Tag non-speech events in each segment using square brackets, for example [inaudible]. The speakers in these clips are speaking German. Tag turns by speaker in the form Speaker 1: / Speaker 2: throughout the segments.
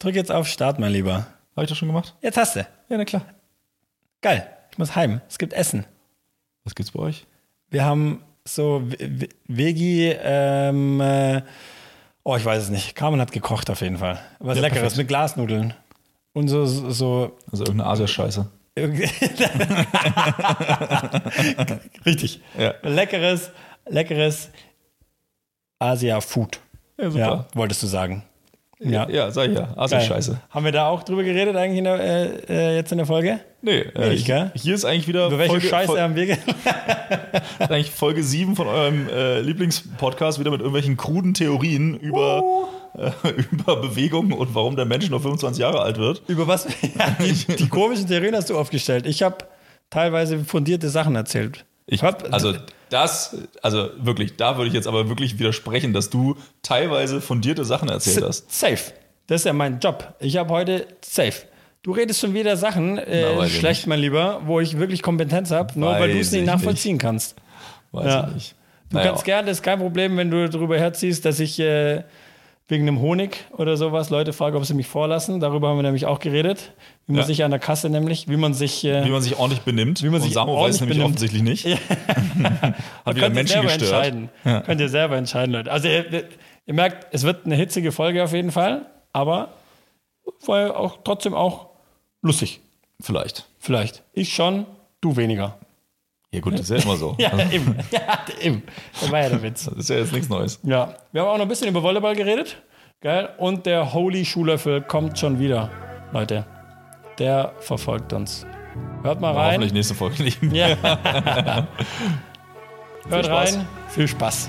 Speaker 1: Drück jetzt auf Start, mein Lieber.
Speaker 2: Habe ich das schon gemacht?
Speaker 1: Jetzt hast du.
Speaker 2: Ja, na klar.
Speaker 1: Geil. Ich muss heim. Es gibt Essen.
Speaker 2: Was gibt's bei euch?
Speaker 1: Wir haben so V- V- Vegi, ähm, äh, oh, ich weiß es nicht. Carmen hat gekocht auf jeden Fall. Was
Speaker 2: Ja,
Speaker 1: Leckeres
Speaker 2: perfekt.
Speaker 1: mit Glasnudeln. Und so, so
Speaker 2: Also irgendeine Asia-Scheiße. [laughs]
Speaker 1: richtig.
Speaker 2: Ja.
Speaker 1: Leckeres, leckeres Asia-Food.
Speaker 2: Ja,
Speaker 1: Ja, wolltest du sagen. Ja.
Speaker 2: Ja, sag ich ja.
Speaker 1: Geil.
Speaker 2: Asia-Scheiße.
Speaker 1: Haben wir da auch drüber geredet eigentlich in der, äh, äh, jetzt in der Folge?
Speaker 2: Nee, äh,
Speaker 1: Nicht, gell?
Speaker 2: hier ist eigentlich wieder
Speaker 1: Über welche
Speaker 2: Folge,
Speaker 1: Scheiße
Speaker 2: Fol-
Speaker 1: haben wir ge [laughs]
Speaker 2: eigentlich Folge 7 von eurem äh, Lieblingspodcast wieder mit irgendwelchen kruden Theorien über, äh, [laughs] über Bewegung und warum der Mensch nur 25 Jahre alt wird.
Speaker 1: Über was? [laughs] Ja, die, die komischen Theorien hast du aufgestellt. Ich habe teilweise fundierte Sachen erzählt.
Speaker 2: Ich
Speaker 1: hab-
Speaker 2: also das, also wirklich, da würde ich jetzt aber wirklich widersprechen, dass du teilweise fundierte Sachen erzählt hast.
Speaker 1: Safe. Das ist ja mein Job. Ich habe heute safe. Du redest schon wieder Sachen, äh,
Speaker 2: Na,
Speaker 1: schlecht, mein Lieber, wo ich wirklich Kompetenz habe, nur weil du es nicht
Speaker 2: ich
Speaker 1: nachvollziehen kannst.
Speaker 2: Weiß
Speaker 1: Ja.
Speaker 2: ich nicht.
Speaker 1: Du
Speaker 2: Naja,
Speaker 1: kannst gerne, das ist kein Problem, wenn du darüber herziehst, dass ich äh, wegen einem Honig oder sowas Leute frage, ob sie mich vorlassen. Darüber haben wir nämlich auch geredet. Wie man
Speaker 2: Ja.
Speaker 1: sich an der Kasse nämlich, wie man sich. Äh,
Speaker 2: wie man sich ordentlich benimmt.
Speaker 1: Wie man
Speaker 2: und
Speaker 1: sich
Speaker 2: Samo weiß nämlich
Speaker 1: benimmt.
Speaker 2: offensichtlich nicht. [laughs] Hat wieder
Speaker 1: könnt ihr
Speaker 2: Menschen
Speaker 1: selber
Speaker 2: gestört.
Speaker 1: entscheiden. Könnt ihr selber entscheiden, Leute. Also ihr, ihr merkt, es wird eine hitzige Folge auf jeden Fall, aber war auch trotzdem auch lustig.
Speaker 2: Vielleicht.
Speaker 1: Vielleicht. Ich schon, du weniger.
Speaker 2: Ja gut, das ist ja immer so. [laughs]
Speaker 1: Ja, eben. Ja, eben. Das war ja der Witz.
Speaker 2: Das ist ja jetzt nichts Neues.
Speaker 1: Ja. Wir haben auch noch ein bisschen über Volleyball geredet. Geil. Und der Holy Schuhlöffel kommt schon wieder, Leute. Der verfolgt uns. Hört mal rein.
Speaker 2: Hoffentlich nächste Folge nicht.
Speaker 1: Ja. [laughs] Hört
Speaker 2: Spaß.
Speaker 1: rein. Viel Spaß.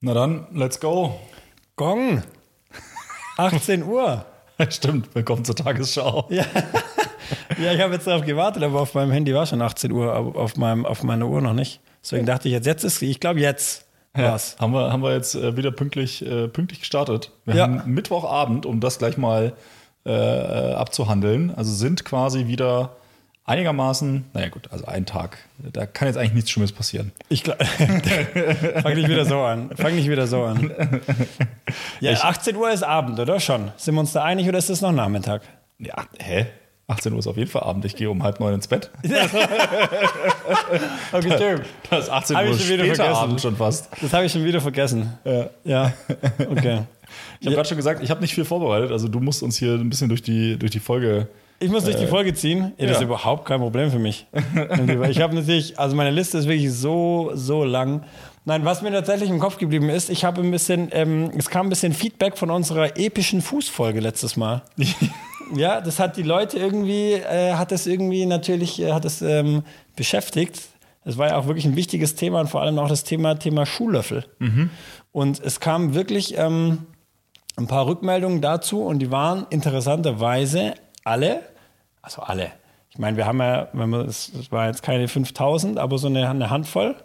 Speaker 2: Na dann, let's go.
Speaker 1: Gong. 18 Uhr. [laughs]
Speaker 2: Stimmt, willkommen zur Tagesschau. [laughs]
Speaker 1: Ja, ja ich habe jetzt darauf gewartet, aber auf meinem Handy war schon 18 Uhr, aber auf, meinem, auf meiner Uhr noch nicht. Deswegen dachte ich jetzt, jetzt ist, ich glaube jetzt
Speaker 2: Ja,
Speaker 1: war's.
Speaker 2: haben, wir, haben wir jetzt äh, wieder pünktlich, äh, pünktlich gestartet. Wir
Speaker 1: Ja.
Speaker 2: haben Mittwochabend, um das gleich mal äh, äh, abzuhandeln. Also sind quasi wieder einigermaßen, naja gut, also ein Tag. Da kann jetzt eigentlich nichts Schlimmes passieren.
Speaker 1: Ich glaub, [laughs] fang nicht wieder so an. Fang nicht wieder so an. [laughs] Ja, 18 Uhr ist Abend, oder schon? Sind wir uns da einig oder ist das noch Nachmittag?
Speaker 2: Ja, hä? 18 Uhr ist auf jeden Fall Abend. Ich gehe um halb neun ins Bett. [laughs]
Speaker 1: Okay, stimmt.
Speaker 2: Das ist 18
Speaker 1: Hab
Speaker 2: Uhr
Speaker 1: ich schon wieder
Speaker 2: später
Speaker 1: vergessen.
Speaker 2: Abend schon fast.
Speaker 1: Das habe ich schon wieder vergessen.
Speaker 2: Ja.
Speaker 1: Ja, okay.
Speaker 2: Ich habe gerade schon gesagt, ich habe nicht viel vorbereitet. Also du musst uns hier ein bisschen durch die, durch die Folge.
Speaker 1: Ich muss durch die Folge ziehen. Ja, das ist
Speaker 2: ja.
Speaker 1: überhaupt kein Problem für mich. ich habe natürlich, also meine Liste ist wirklich so, so lang. Nein, was mir tatsächlich im Kopf geblieben ist, ich habe ein bisschen, ähm, es kam ein bisschen Feedback von unserer epischen Fußfolge letztes Mal. [laughs] ja, das hat die Leute irgendwie, äh, hat das irgendwie natürlich, äh, hat es ähm, beschäftigt. Es war ja auch wirklich ein wichtiges Thema und vor allem auch das Thema, Thema Schuhlöffel. Und es kam wirklich ähm, ein paar Rückmeldungen dazu und die waren interessanterweise alle, also alle. Ich meine, wir haben ja, wenn wir, es es war jetzt keine 5000, aber so eine, eine Handvoll.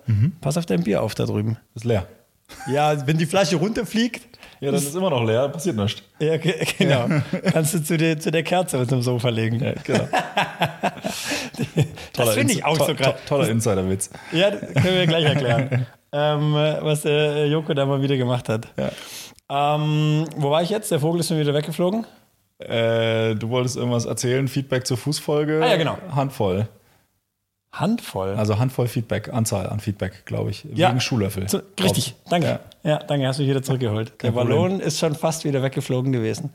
Speaker 1: Pass auf dein Bier auf da drüben.
Speaker 2: Ist leer.
Speaker 1: Ja, wenn die Flasche runterfliegt,
Speaker 2: Ja, das ist immer noch leer, passiert nichts.
Speaker 1: ja, ge- genau. Kannst du zu der, zu der Kerze mit dem Sofa legen.
Speaker 2: Ja, genau.
Speaker 1: das finde ich auch
Speaker 2: to-
Speaker 1: so
Speaker 2: to-
Speaker 1: krass.
Speaker 2: Toller Insiderwitz.
Speaker 1: Ja, das können wir gleich erklären. [laughs] ähm, was der Joko da mal wieder gemacht hat. Ähm, wo war ich jetzt? Der Vogel ist schon wieder weggeflogen.
Speaker 2: Äh, du wolltest irgendwas erzählen, Feedback zur Fußfolge.
Speaker 1: Ah, ja, genau.
Speaker 2: Handvoll.
Speaker 1: Handvoll.
Speaker 2: Also Handvoll Feedback, Anzahl an Feedback, glaube ich.
Speaker 1: Ja.
Speaker 2: Wegen Schuhlöffel.
Speaker 1: So, richtig, danke.
Speaker 2: Ja.
Speaker 1: Ja. danke, hast du mich wieder zurückgeholt. Der
Speaker 2: Problem.
Speaker 1: Ballon ist schon fast wieder weggeflogen gewesen.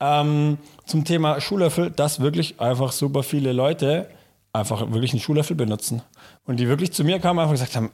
Speaker 1: Ähm, zum Thema Schuhlöffel, dass wirklich einfach super viele Leute einfach wirklich einen Schuhlöffel benutzen. Und die wirklich zu mir kamen und einfach gesagt haben,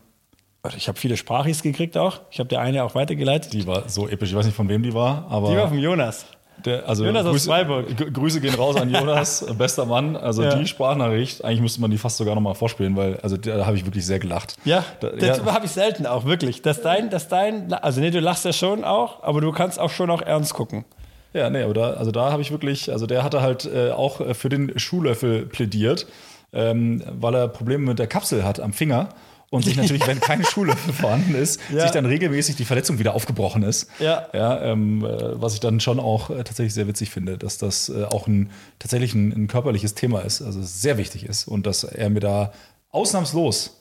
Speaker 1: ich habe viele Sprachis gekriegt auch. Ich habe der eine auch weitergeleitet. Die,
Speaker 2: Die war so episch. Ich weiß nicht, von wem die war, aber
Speaker 1: war vom Jonas.
Speaker 3: Der, also
Speaker 1: Jonas aus
Speaker 3: Grüße,
Speaker 1: Freiburg.
Speaker 3: G- Grüße gehen raus an Jonas, [laughs] bester Mann. Also
Speaker 1: Ja.
Speaker 3: die Sprachnachricht, eigentlich müsste man die fast sogar nochmal vorspielen, weil also da habe ich wirklich sehr gelacht.
Speaker 1: Ja,
Speaker 3: Da-
Speaker 1: das
Speaker 3: ja.
Speaker 1: habe ich selten auch, wirklich. Dass dein, dass dein, also nee, du lachst ja schon auch, aber du kannst auch schon auch ernst gucken.
Speaker 3: Ja, nee, aber da, also da habe ich wirklich, also der hatte halt äh, auch äh, für den Schuhlöffel plädiert, ähm, weil er Probleme mit der Kapsel hat am Finger und sich natürlich, wenn kein [laughs] Schuhlöffel vorhanden ist,
Speaker 1: Ja.
Speaker 3: sich dann regelmäßig die Verletzung wieder aufgebrochen ist.
Speaker 1: Ja.
Speaker 3: ja ähm, äh, was ich dann schon auch äh, tatsächlich sehr witzig finde, dass das äh, auch ein tatsächlich ein, ein körperliches Thema ist, also sehr wichtig ist und dass er mir da ausnahmslos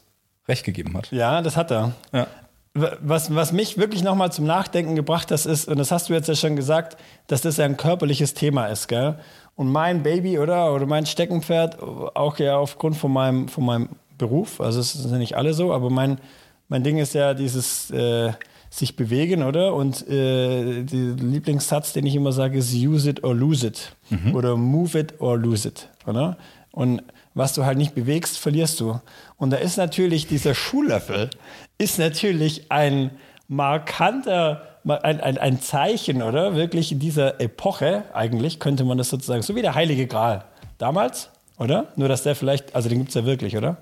Speaker 3: recht gegeben hat.
Speaker 1: Ja, das hat er.
Speaker 3: Ja.
Speaker 1: Was, was mich wirklich nochmal zum Nachdenken gebracht hat, ist, und das hast du jetzt ja schon gesagt, dass das ja ein körperliches Thema ist, gell? Und mein Baby, oder? Oder mein Steckenpferd, auch ja aufgrund von meinem, von meinem Beruf, also es sind ja nicht alle so, aber mein, mein Ding ist ja dieses äh, sich bewegen, oder? Und äh, der Lieblingssatz, den ich immer sage, ist use it or lose it. Oder move it or lose it, oder? Und was du halt nicht bewegst, verlierst du. Und da ist natürlich dieser Schuhlöffel, ist natürlich ein markanter, ein, ein, ein Zeichen, oder? Wirklich in dieser Epoche, eigentlich könnte man das sozusagen, so wie der Heilige Gral damals, oder? Nur, dass der vielleicht, also den gibt es ja wirklich, oder?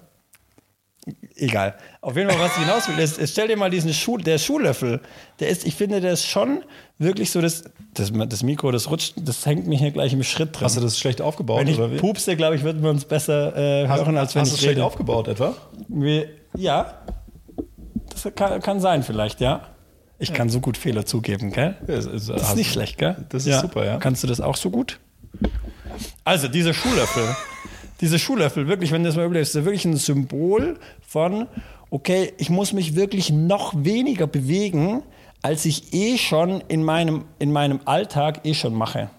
Speaker 1: Egal. Auf jeden Fall, was ich hinaus will, ist, ist stell dir mal diesen Schuh, der Schuhlöffel, der ist, ich finde, der ist schon wirklich so, das, das, das Mikro, das rutscht, das hängt mich hier gleich im Schritt drin.
Speaker 3: Hast du das schlecht aufgebaut
Speaker 1: wenn ich
Speaker 3: oder wie?
Speaker 1: pupse, glaube ich, würden wir uns besser äh,
Speaker 3: Hast,
Speaker 1: hören, als wenn
Speaker 3: hast du
Speaker 1: ich
Speaker 3: es schlecht
Speaker 1: rede.
Speaker 3: aufgebaut etwa?
Speaker 1: Wir, ja, das kann, kann sein vielleicht, ja. Ich kann so gut Fehler zugeben, gell?
Speaker 3: Das ist,
Speaker 1: Das ist nicht schlecht, gell?
Speaker 3: Das ist super, ja.
Speaker 1: Kannst du das auch so gut? Also, diese Schuhlöffel, diese Schuhlöffel, wirklich, wenn du das mal überlegst, ist wirklich ein Symbol von, okay, ich muss mich wirklich noch weniger bewegen, als ich eh schon in meinem, in meinem Alltag eh schon mache.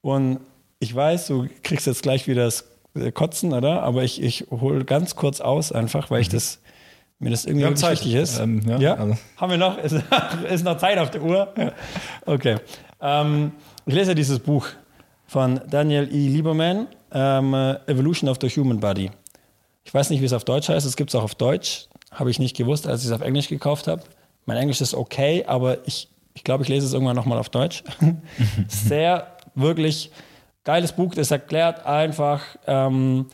Speaker 1: Und ich weiß, du kriegst jetzt gleich wieder das äh, Kotzen, oder? Aber ich, ich hole ganz kurz aus, einfach, weil ich das, mir das irgendwie
Speaker 3: Mhm.
Speaker 1: Wirklich
Speaker 3: Zeit.
Speaker 1: wichtig ist.
Speaker 3: Ähm, ja, also.
Speaker 1: Haben wir noch? [laughs] Ist, ist noch Zeit auf der Uhr? Okay. Ähm, ich lese ja dieses Buch von Daniel E. Lieberman, ähm, äh, Evolution of the Human Body. Ich weiß nicht, wie es auf Deutsch heißt. Es gibt es auch auf Deutsch. Habe ich nicht gewusst, als ich es auf Englisch gekauft habe. Mein Englisch ist okay, aber ich, ich glaube, ich lese es irgendwann nochmal auf Deutsch. [laughs] Sehr, wirklich geiles Buch. Das erklärt einfach, ähm,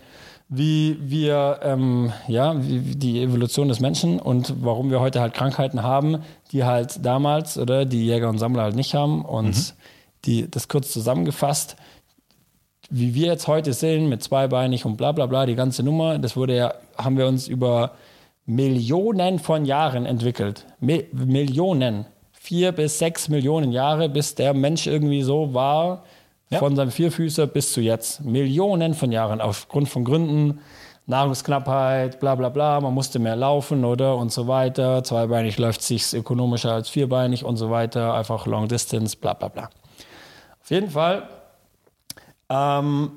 Speaker 1: wie wir, ähm, ja, wie, wie die Evolution des Menschen und warum wir heute halt Krankheiten haben, die halt damals oder die Jäger und Sammler halt nicht haben. Und die, das kurz zusammengefasst, wie wir jetzt heute sind, mit zweibeinig und bla bla bla, die ganze Nummer, das wurde ja, haben wir uns über Millionen von Jahren entwickelt. Mi Millionen. Vier bis sechs Millionen Jahre, bis der Mensch irgendwie so war, von seinem Vierfüßer bis zu jetzt. Millionen von Jahren, aufgrund von Gründen, Nahrungsknappheit, bla bla bla, man musste mehr laufen, oder? Und so weiter. Zweibeinig läuft sich ökonomischer als vierbeinig und so weiter. Einfach Long Distance, bla bla bla. Auf jeden Fall ähm,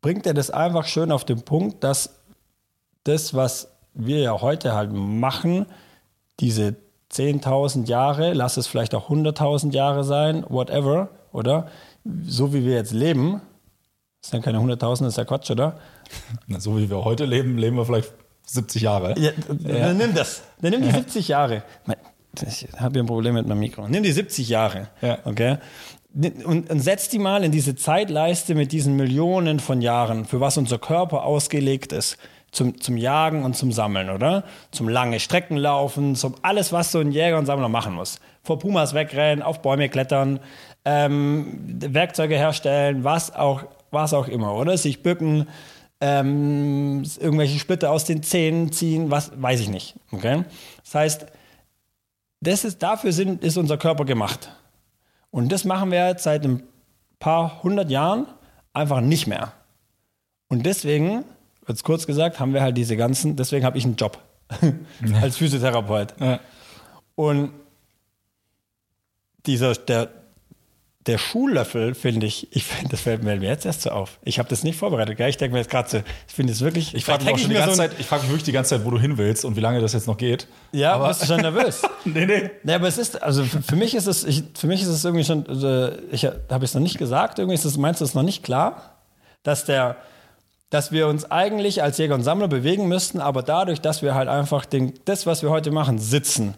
Speaker 1: bringt er das einfach schön auf den Punkt, dass das, was wir ja heute halt machen, diese 10.000 Jahre, lass es vielleicht auch 100.000 Jahre sein, whatever, oder? So wie wir jetzt leben, das sind keine 100.000, das ist ja Quatsch, oder? [laughs]
Speaker 3: Na, so wie wir heute leben, leben wir vielleicht 70 Jahre.
Speaker 1: Ja, Dann nimm das. Dann nimm die 70 Jahre. Ich habe hier ein Problem mit meinem Mikro. Nimm die 70 Jahre.
Speaker 3: Ja.
Speaker 1: Okay? Und, und setz die mal in diese Zeitleiste mit diesen Millionen von Jahren, für was unser Körper ausgelegt ist. Zum, zum Jagen und zum Sammeln, oder? Zum lange Strecken laufen, zum alles, was so ein Jäger und Sammler machen muss. Vor Pumas wegrennen, auf Bäume klettern, ähm, Werkzeuge herstellen, was auch, was auch immer, oder? Sich bücken, ähm, irgendwelche Splitter aus den Zähnen ziehen, was weiß ich nicht. Okay? Das heißt, das ist, dafür sind, ist unser Körper gemacht. Und das machen wir jetzt seit ein paar hundert Jahren einfach nicht mehr. Und deswegen, jetzt kurz gesagt, haben wir halt diese ganzen, deswegen habe ich einen Job [laughs] als Physiotherapeut.
Speaker 3: Ja.
Speaker 1: Und dieser, der, der Schuhlöffel, finde ich, ich finde, das fällt mir jetzt erst so auf. Ich habe das nicht vorbereitet, gell? Ich denke mir jetzt gerade so, ich finde es wirklich.
Speaker 3: Ich frage mich,
Speaker 1: vielleicht
Speaker 3: auch schon die
Speaker 1: denke
Speaker 3: ganze
Speaker 1: mir so
Speaker 3: Zeit, ich frag mich wirklich die ganze Zeit, wo du hin willst und wie lange das jetzt noch geht.
Speaker 1: Ja,
Speaker 3: aber
Speaker 1: bist du schon nervös? [laughs]
Speaker 3: nee, nee.
Speaker 1: Nee, aber es ist, also für, für mich ist es, ich, für mich ist es irgendwie schon, also ich habe es noch nicht gesagt, irgendwie ist es, meinst du es noch nicht klar, dass der, dass wir uns eigentlich als Jäger und Sammler bewegen müssten, aber dadurch, dass wir halt einfach den, das, was wir heute machen, sitzen,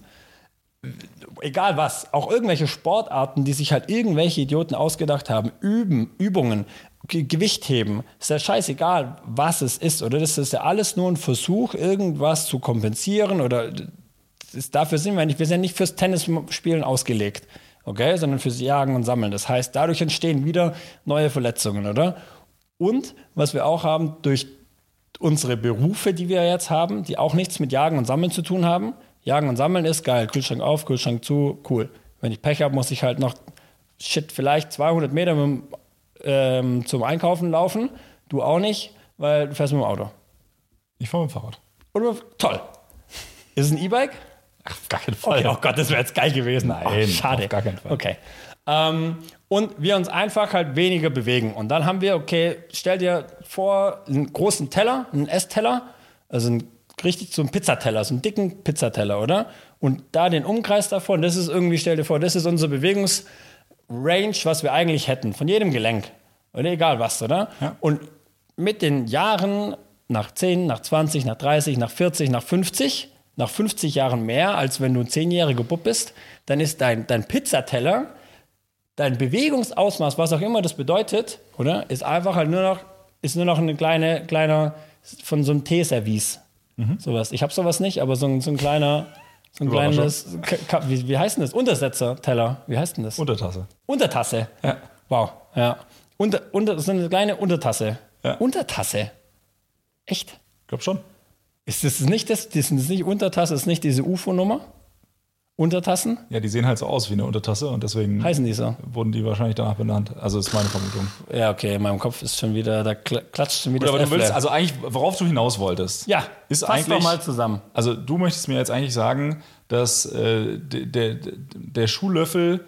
Speaker 1: egal was, auch irgendwelche Sportarten, die sich halt irgendwelche Idioten ausgedacht haben, üben, Übungen, Ge Gewicht heben, ist ja scheißegal, was es ist, oder? Das ist ja alles nur ein Versuch, irgendwas zu kompensieren oder ist, dafür sind wir nicht, wir sind nicht fürs Tennisspielen ausgelegt, okay, sondern fürs Jagen und Sammeln. Das heißt, dadurch entstehen wieder neue Verletzungen, oder? Und was wir auch haben, durch unsere Berufe, die wir jetzt haben, die auch nichts mit Jagen und Sammeln zu tun haben. Jagen und Sammeln ist geil, Kühlschrank auf, Kühlschrank zu, cool. Wenn ich Pech habe, muss ich halt noch, shit, vielleicht 200 Meter mit ähm, zum Einkaufen laufen. Du auch nicht, weil du fährst mit dem Auto.
Speaker 2: Ich fahre mit dem Fahrrad.
Speaker 1: Oder, toll. Ist es ein E-Bike?
Speaker 2: Ach, auf gar keinen Fall.
Speaker 1: Okay, oh Gott, das wäre jetzt geil gewesen.
Speaker 2: Nein,
Speaker 1: Ach, schade.
Speaker 2: auf gar keinen Fall.
Speaker 1: Okay. Ähm, und wir uns einfach halt weniger bewegen. Und dann haben wir, okay, stell dir vor, einen großen Teller, einen Essteller, also ein, richtig so einen Pizzateller, so einen dicken Pizzateller, oder? Und da den Umkreis davon, das ist irgendwie, stell dir vor, das ist unsere Bewegungs- Range, was wir eigentlich hätten, von jedem Gelenk. Oder egal was, oder?
Speaker 2: Ja.
Speaker 1: Und mit den Jahren, nach 10, nach 20, nach 30, nach 40, nach 50, nach 50 Jahren mehr, als wenn du ein zehnjähriger Bub bist, dann ist dein, dein Pizzateller, dein Bewegungsausmaß, was auch immer das bedeutet, oder? Ist einfach halt nur noch, ist nur noch eine kleine, kleiner, von so einem Teeservice. Sowas. Ich habe sowas nicht, aber so ein, so ein kleiner, so ein kleines, wie, wie heißt denn das? Untersetzer-Teller. Wie heißt denn das?
Speaker 2: Untertasse.
Speaker 1: Untertasse.
Speaker 2: Ja.
Speaker 1: Wow. Ja. Unter, unter, ist eine kleine Untertasse.
Speaker 2: Ja.
Speaker 1: Untertasse. Echt?
Speaker 2: Ich glaube schon.
Speaker 1: Ist das nicht das? Das ist nicht Untertasse, ist nicht diese UFO-Nummer? Untertassen?
Speaker 2: Ja, die sehen halt so aus wie eine Untertasse und deswegen
Speaker 1: Heißen die so?
Speaker 2: wurden die wahrscheinlich danach benannt. Also ist meine Vermutung.
Speaker 1: Ja, okay, in meinem Kopf ist schon wieder, da kl- klatscht schon wieder
Speaker 2: Gut, aber du willst, also eigentlich, worauf du hinaus wolltest.
Speaker 1: Ja,
Speaker 2: ist
Speaker 1: fass
Speaker 2: eigentlich
Speaker 1: doch mal zusammen.
Speaker 2: Also du möchtest mir jetzt eigentlich sagen, dass äh, der, der, der Schuhlöffel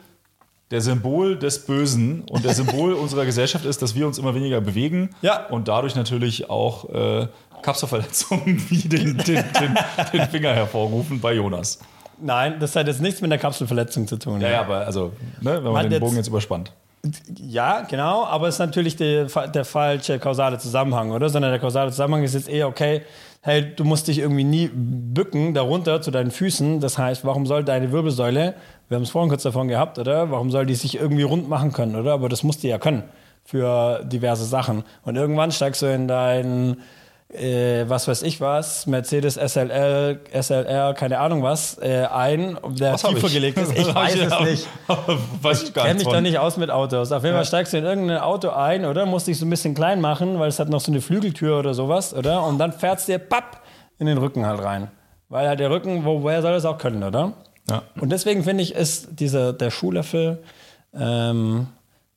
Speaker 2: der Symbol des Bösen und der Symbol [laughs] unserer Gesellschaft ist, dass wir uns immer weniger bewegen
Speaker 1: Ja.
Speaker 2: und dadurch natürlich auch äh, Kapselverletzungen [laughs] wie den, den, den, den Finger hervorrufen bei Jonas.
Speaker 1: Nein, das hat jetzt nichts mit der Kapselverletzung zu tun.
Speaker 2: Ja, ja, aber also, ne, wenn man
Speaker 1: Man
Speaker 2: den Bogen jetzt überspannt.
Speaker 1: Ja, genau, aber es ist natürlich der, der falsche kausale Zusammenhang, oder? Sondern der kausale Zusammenhang ist jetzt eher, okay, hey, du musst dich irgendwie nie bücken, darunter zu deinen Füßen. Das heißt, warum soll deine Wirbelsäule, wir haben es vorhin kurz davon gehabt, oder? Warum soll die sich irgendwie rund machen können, oder? Aber das musst du ja können für diverse Sachen. Und irgendwann steigst du in dein, äh, was weiß ich was, Mercedes SLL, SLR, keine Ahnung was, äh, ein, der
Speaker 2: Was
Speaker 1: tiefer gelegt ist. [laughs] Ich weiß es nicht. [laughs]
Speaker 2: weiß ich gar
Speaker 1: Kenn
Speaker 2: nicht.
Speaker 1: mich doch nicht aus mit Autos. Auf jeden Fall steigst du in irgendein Auto ein, oder? Musst dich so ein bisschen klein machen, weil es hat noch so eine Flügeltür oder sowas, oder? Und dann fährt's dir papp in den Rücken halt rein. Weil halt der Rücken, wo, woher soll das auch können, oder?
Speaker 2: Ja.
Speaker 1: Und deswegen finde ich, ist dieser, der Schuhlöffel ähm,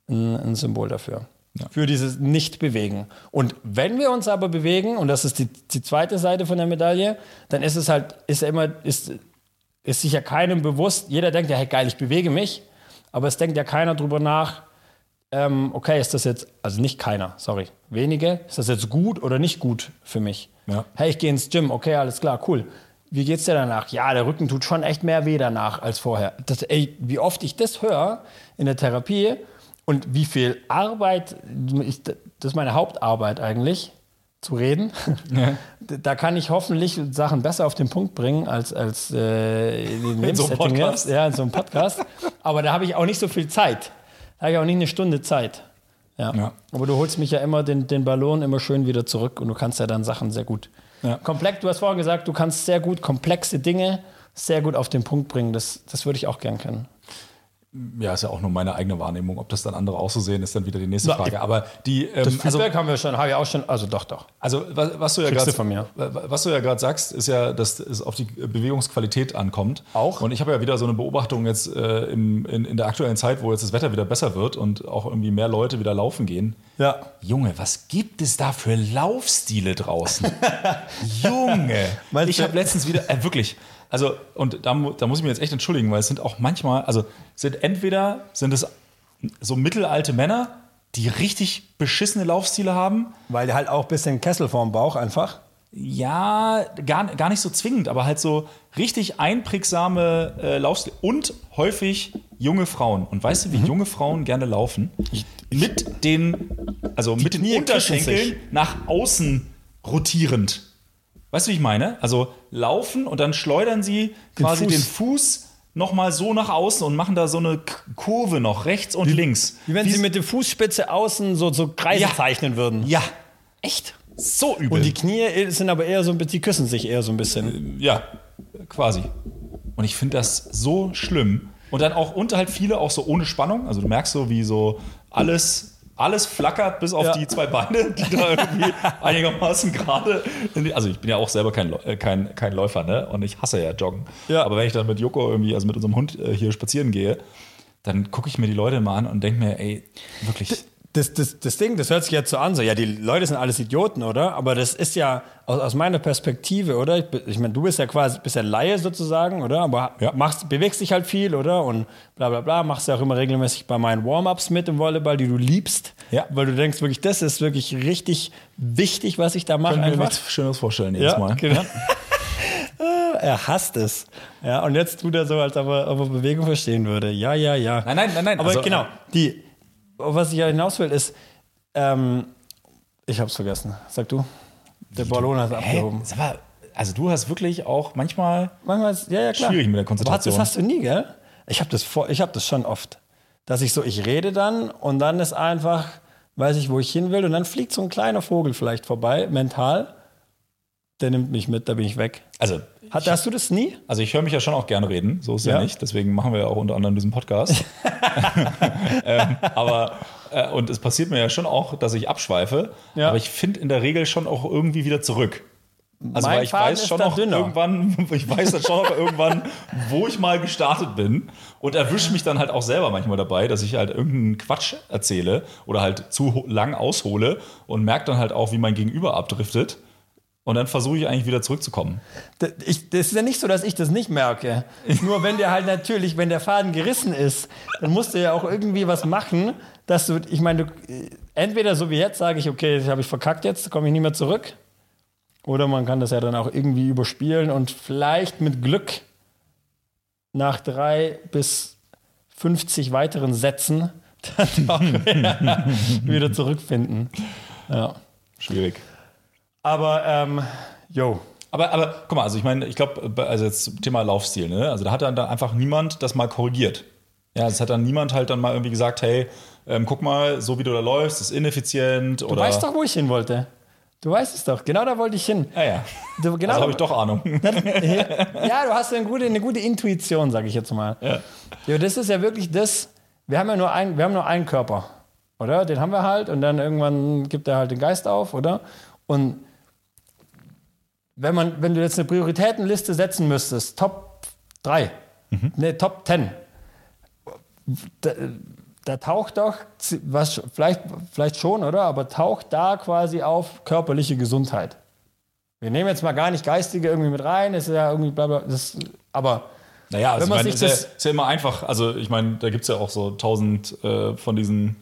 Speaker 1: ein, ein Symbol dafür. Für dieses Nicht-Bewegen. Und wenn wir uns aber bewegen, und das ist die, die zweite Seite von der Medaille, dann ist es halt, ist ja immer, ist, ist sich ja keinem bewusst, jeder denkt ja, hey geil, ich bewege mich, aber es denkt ja keiner drüber nach, ähm, okay, ist das jetzt, also nicht keiner, sorry, wenige, ist das jetzt gut oder nicht gut für mich?
Speaker 2: Ja.
Speaker 1: Hey, ich gehe ins Gym, okay, alles klar, cool. Wie geht's dir danach? Ja, der Rücken tut schon echt mehr weh danach als vorher. Das, ey, wie oft ich das höre in der Therapie und wie viel Arbeit, ich, das ist meine Hauptarbeit eigentlich, zu reden. [laughs] Da kann ich hoffentlich Sachen besser auf den Punkt bringen als, als äh, in [laughs]
Speaker 2: In so einem Podcast.
Speaker 1: Ja, in so einem Podcast. Aber da habe ich auch nicht so viel Zeit. Da habe ich auch nicht eine Stunde Zeit. Ja.
Speaker 2: Ja.
Speaker 1: Aber du holst mich ja immer den, den Ballon immer schön wieder zurück und du kannst ja dann Sachen sehr gut.
Speaker 2: Ja.
Speaker 1: Komplex, du hast vorhin gesagt, du kannst sehr gut komplexe Dinge sehr gut auf den Punkt bringen. Das, das würde ich auch gern können.
Speaker 2: Ja, ist ja auch nur meine eigene Wahrnehmung. Ob das dann andere auch so sehen, ist dann wieder die nächste
Speaker 1: Na,
Speaker 2: Frage. Aber die, ähm,
Speaker 1: Das
Speaker 2: also,
Speaker 1: Feedback haben wir schon, habe ich auch schon, also doch, doch.
Speaker 2: also was, was du ja gerade was du ja gerade sagst, ist ja, dass es auf die Bewegungsqualität ankommt.
Speaker 1: Auch.
Speaker 2: Und ich habe ja wieder so eine Beobachtung jetzt äh, im, in, in der aktuellen Zeit, wo jetzt das Wetter wieder besser wird und auch irgendwie mehr Leute wieder laufen gehen.
Speaker 1: Ja.
Speaker 2: Junge, was gibt es da für Laufstile draußen? [laughs] Junge, ich habe letztens wieder, äh, wirklich, also und da, da muss ich mir jetzt echt entschuldigen, weil es sind auch manchmal, also sind entweder sind es so mittelalte Männer, die richtig beschissene Laufstile haben,
Speaker 1: Weil halt auch ein bisschen Kessel vorm Bauch einfach.
Speaker 2: ja, gar, gar nicht so zwingend, aber halt so richtig einprägsame äh, Laufstile und häufig junge Frauen. Und weißt du, wie junge Frauen gerne laufen? mit den, also mit den Unterschenkeln nach außen rotierend. Weißt du, wie ich meine? Also laufen und dann schleudern sie quasi
Speaker 1: Fuß.
Speaker 2: den Fuß nochmal so nach außen und machen da so eine K- Kurve noch, rechts und links.
Speaker 1: Wie wenn
Speaker 2: Wie-
Speaker 1: sie mit der Fußspitze außen so, so Kreise
Speaker 2: Ja.
Speaker 1: zeichnen würden.
Speaker 2: Ja,
Speaker 1: Echt?
Speaker 2: so übel.
Speaker 1: Und die Knie sind aber eher so ein bisschen, die küssen sich eher so ein bisschen.
Speaker 2: Ja, quasi. Und ich finde das so schlimm. Und dann auch unter halt viele auch so ohne Spannung. Also du merkst so, wie so alles, alles flackert, bis auf
Speaker 1: Ja.
Speaker 2: die zwei Beine, die da irgendwie [laughs] einigermaßen gerade. Also ich bin ja auch selber kein, äh, kein, kein Läufer, ne? Und ich hasse ja Joggen.
Speaker 1: Ja.
Speaker 2: Aber wenn ich dann mit Joko irgendwie, also mit unserem Hund äh, hier spazieren gehe, dann gucke ich mir die Leute mal an und denke mir, ey, wirklich.
Speaker 1: Das, das, das Ding, das hört sich jetzt so an, so, ja, die Leute sind alles Idioten, oder? Aber das ist ja aus, aus meiner Perspektive, oder? Ich, ich meine, du bist ja quasi, bist ja Laie sozusagen, oder? Aber
Speaker 2: Ja.
Speaker 1: machst, bewegst dich halt viel, oder? Und bla bla bla, machst ja auch immer regelmäßig bei meinen Warm-Ups mit im Volleyball, die du liebst.
Speaker 2: Ja.
Speaker 1: Weil du denkst wirklich, das ist wirklich richtig wichtig, was ich da mache.
Speaker 2: Können wir
Speaker 1: einfach.
Speaker 2: nichts Schönes vorstellen jedes
Speaker 1: Ja,
Speaker 2: Mal.
Speaker 1: genau. [laughs] er hasst es. Ja, und jetzt tut er so, als ob er, ob er Bewegung verstehen würde. Ja, ja, ja.
Speaker 2: Nein, nein, nein, nein.
Speaker 1: Aber
Speaker 2: Also,
Speaker 1: genau, die, auf was ich ja hinaus will, ist, ähm, ich hab's vergessen. Sag du. Der Ballon hat abgehoben.
Speaker 2: Sag mal, also du hast wirklich auch manchmal
Speaker 1: Manchmal ist, ja, ja, klar.
Speaker 2: Schwierig mit der
Speaker 1: Aber
Speaker 2: Konzentration.
Speaker 1: das hast du nie, gell? Ich habe das, vor- ich hab das schon oft. Dass ich so, ich rede dann und dann ist einfach, weiß ich, wo ich hin will und dann fliegt so ein kleiner Vogel vielleicht vorbei, mental. Der nimmt mich mit, da bin ich weg.
Speaker 2: Also,
Speaker 1: Hat, hast du das nie?
Speaker 2: also ich höre mich ja schon auch gerne reden, so ist ja,
Speaker 1: Ja.
Speaker 2: nicht. Deswegen machen wir ja auch unter anderem diesen Podcast. [laughs] [laughs] ähm, aber äh, und es passiert mir ja schon auch, dass ich abschweife.
Speaker 1: Ja.
Speaker 2: Aber ich finde in der Regel schon auch irgendwie wieder zurück. Also
Speaker 1: Mein
Speaker 2: weil ich
Speaker 1: Faden
Speaker 2: weiß schon noch
Speaker 1: dünner.
Speaker 2: irgendwann, [laughs] ich weiß dann schon noch irgendwann, wo ich mal gestartet bin und erwische mich dann halt auch selber manchmal dabei, dass ich halt irgendeinen Quatsch erzähle oder halt zu lang aushole und merke dann halt auch, wie mein Gegenüber abdriftet. Und dann versuche ich eigentlich wieder zurückzukommen.
Speaker 1: Das, ich, das ist ja nicht so, dass ich das nicht merke. [laughs] Nur wenn der halt natürlich, wenn der Faden gerissen ist, dann musst du ja auch irgendwie was machen, dass du, ich meine, du, äh, entweder so wie jetzt sage ich, okay, das habe ich verkackt jetzt, komme ich nie mehr zurück. Oder man kann das ja dann auch irgendwie überspielen und vielleicht mit Glück nach drei bis 50 weiteren Sätzen [laughs] dann auch [laughs] wieder, wieder zurückfinden. Ja.
Speaker 2: Schwierig.
Speaker 1: Aber, ähm, yo.
Speaker 2: Aber, aber guck mal, also ich meine, ich glaube, also jetzt zum Thema Laufstil, ne? Also da hat dann da einfach niemand das mal korrigiert. Ja, es hat dann niemand halt dann mal irgendwie gesagt, hey, ähm, guck mal, so wie du da läufst, ist ineffizient
Speaker 1: Du
Speaker 2: oder.
Speaker 1: weißt doch, wo ich hin wollte. Du weißt es doch. Genau da wollte ich hin.
Speaker 2: Ja, ja.
Speaker 1: Du, genau
Speaker 2: Also habe ich doch Ahnung. [laughs]
Speaker 1: Ja, du hast eine gute, eine gute Intuition, sage ich jetzt mal.
Speaker 2: Ja.
Speaker 1: Ja, das ist ja wirklich das. Wir haben ja nur, ein, wir haben nur einen Körper, oder? Den haben wir halt und dann irgendwann gibt er halt den Geist auf, oder? Und wenn, man, wenn du jetzt eine Prioritätenliste setzen müsstest, Top 3, ne, Top 10, da, da taucht doch, was, vielleicht, vielleicht schon, oder? Aber taucht da quasi auf körperliche Gesundheit. Wir nehmen jetzt mal gar nicht geistige irgendwie mit rein, ist ja irgendwie bla bla, das, aber
Speaker 2: Naja, also
Speaker 1: Wenn man
Speaker 2: ich meine,
Speaker 1: sich
Speaker 2: ist, ja,
Speaker 1: das-
Speaker 2: ist ja immer einfach. Also ich meine, da gibt es ja auch so tausend äh, von diesen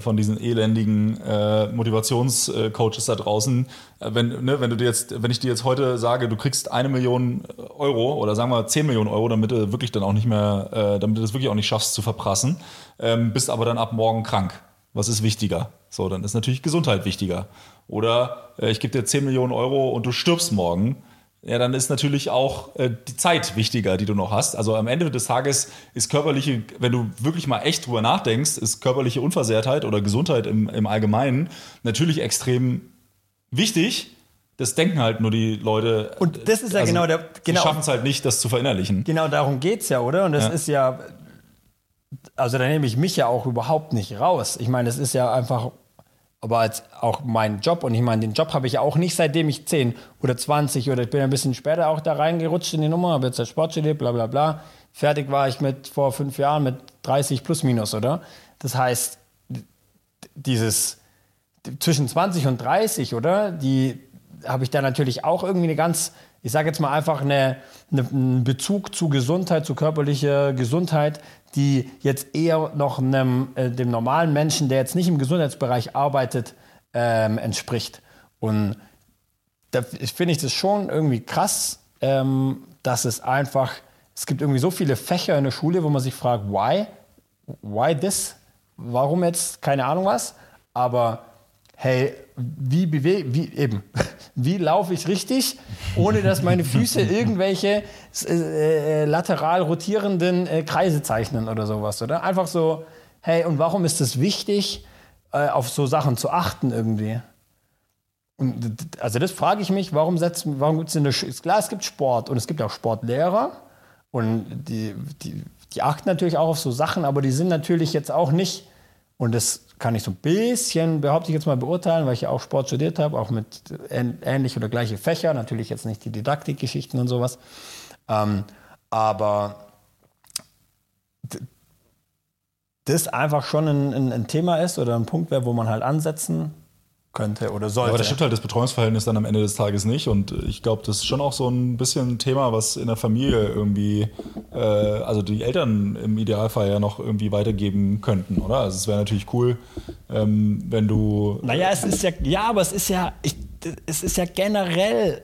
Speaker 2: von diesen elendigen äh, Motivationscoaches da draußen. Äh, wenn, ne, wenn du dir jetzt, wenn ich dir jetzt heute sage, du kriegst eine Million Euro oder sagen wir 10 Millionen Euro, damit du wirklich dann auch nicht mehr, äh, damit du das wirklich auch nicht schaffst zu verprassen, ähm, bist aber dann ab morgen krank. Was ist wichtiger? So, dann ist natürlich Gesundheit wichtiger. Oder äh, ich gebe dir 10 Millionen Euro und du stirbst morgen. Ja, dann ist natürlich auch äh, die Zeit wichtiger, die du noch hast. Also am Ende des Tages ist körperliche, wenn du wirklich mal echt drüber nachdenkst, ist körperliche Unversehrtheit oder Gesundheit im, im Allgemeinen natürlich extrem wichtig. Das denken halt nur die Leute. Also
Speaker 1: Und das ist ja genau der- genau.
Speaker 2: Die schaffen es halt nicht, das zu verinnerlichen.
Speaker 1: Genau darum geht es ja, oder? Und das
Speaker 2: Ja.
Speaker 1: ist ja, also da nehme ich mich ja auch überhaupt nicht raus. Ich meine, das ist ja einfach, aber als auch mein Job. Und ich meine, den Job habe ich ja auch nicht, seitdem ich 10 oder 20 oder ich bin ein bisschen später auch da reingerutscht in die Nummer, habe jetzt ja Sport studiert, bla bla bla. Fertig war ich mit vor fünf Jahren mit 30 plus minus, oder? Das heißt, dieses zwischen 20 und 30, oder? Die habe ich da natürlich auch irgendwie eine ganz, ich sage jetzt mal einfach eine, eine, einen Bezug zu Gesundheit, zu körperlicher Gesundheit, die jetzt eher noch einem, äh, dem normalen Menschen, der jetzt nicht im Gesundheitsbereich arbeitet, ähm, entspricht. Und da finde ich das schon irgendwie krass, ähm, dass es einfach, es gibt irgendwie so viele Fächer in der Schule, wo man sich fragt, why? Why this? Warum jetzt? Keine Ahnung was. Aber hey, wie bewege, wie eben, [laughs] wie laufe ich richtig, ohne dass meine Füße [laughs] irgendwelche äh, äh, lateral rotierenden äh, Kreise zeichnen oder sowas, oder? Einfach so, hey, und warum ist es wichtig, äh, auf so Sachen zu achten irgendwie? Und, also das frage ich mich, warum setzen, warum gibt es in der Sch Klar, es gibt Sport und es gibt auch Sportlehrer und die, die, die achten natürlich auch auf so Sachen, aber die sind natürlich jetzt auch nicht, und das kann ich so ein bisschen, behaupte ich jetzt mal, beurteilen, weil ich ja auch Sport studiert habe, auch mit ähnlich oder gleiche Fächer, natürlich jetzt nicht die Didaktikgeschichten und sowas. Ähm, aber das einfach schon ein, ein, ein Thema ist oder ein Punkt wäre, wo man halt ansetzen könnte oder sollte.
Speaker 2: Aber das stimmt halt das Betreuungsverhältnis dann am Ende des Tages nicht. Und ich glaube, das ist schon auch so ein bisschen ein Thema, was in der Familie irgendwie, äh, also die Eltern im Idealfall ja noch irgendwie weitergeben könnten, oder? Also es wäre natürlich cool, ähm, wenn du.
Speaker 1: Naja, es ist ja, ja, aber es ist ja, ich, es ist ja generell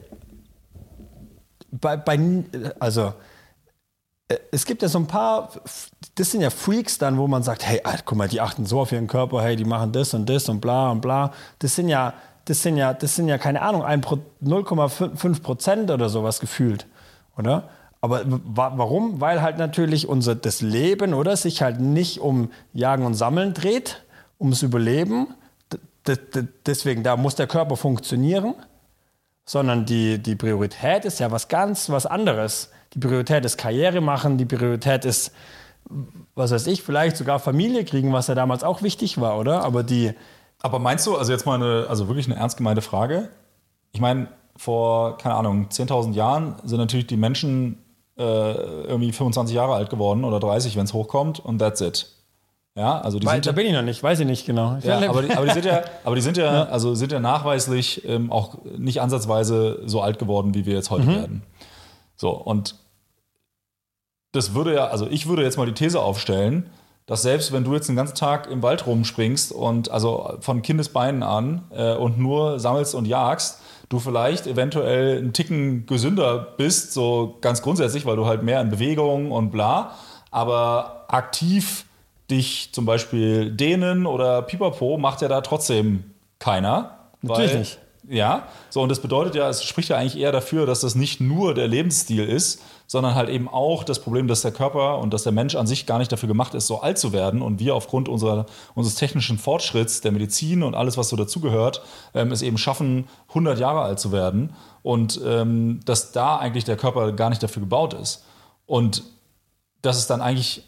Speaker 1: bei, bei also es gibt ja so ein paar, das sind ja Freaks dann, wo man sagt, hey, guck mal, die achten so auf ihren Körper, hey, die machen das und das und bla und bla. Das sind ja, das sind ja, das sind ja keine Ahnung, 0,5 Prozent oder sowas gefühlt, oder? Aber warum? Weil halt natürlich unser das Leben, oder, sich halt nicht um Jagen und Sammeln dreht, ums Überleben. deswegen, da muss der Körper funktionieren, sondern die, die Priorität ist ja was ganz was anderes die Priorität ist Karriere machen, die Priorität ist, was weiß ich, vielleicht sogar Familie kriegen, was ja damals auch wichtig war, oder? Aber die.
Speaker 2: Aber meinst du, also jetzt mal eine, also wirklich eine ernst gemeinte Frage. Ich meine, vor, keine Ahnung, 10.000 Jahren sind natürlich die Menschen äh, irgendwie 25 Jahre alt geworden oder 30, wenn es hochkommt, und that's it. Ja, also die
Speaker 1: Weil,
Speaker 2: sind
Speaker 1: da
Speaker 2: ja,
Speaker 1: bin ich noch nicht, weiß ich nicht genau.
Speaker 2: ja, aber, die, aber die sind ja, [laughs] aber die sind ja. also sind ja nachweislich ähm, auch nicht ansatzweise so alt geworden, wie wir jetzt heute mhm. werden. So, und das würde ja, also ich würde jetzt mal die These aufstellen, dass selbst wenn du jetzt den ganzen Tag im Wald rumspringst und also von Kindesbeinen an äh, und nur sammelst und jagst, du vielleicht eventuell einen Ticken gesünder bist, so ganz grundsätzlich, weil du halt mehr in Bewegung und bla, aber aktiv dich zum Beispiel dehnen oder pipapo macht ja da trotzdem keiner.
Speaker 1: Natürlich nicht.
Speaker 2: Ja, so und das bedeutet ja, es spricht ja eigentlich eher dafür, dass das nicht nur der Lebensstil ist, sondern halt eben auch das Problem, dass der Körper und dass der Mensch an sich gar nicht dafür gemacht ist, so alt zu werden und wir aufgrund unserer, unseres technischen Fortschritts, der Medizin und alles, was so dazugehört, ähm, es eben schaffen, 100 Jahre alt zu werden und ähm, dass da eigentlich der Körper gar nicht dafür gebaut ist. Und dass es dann eigentlich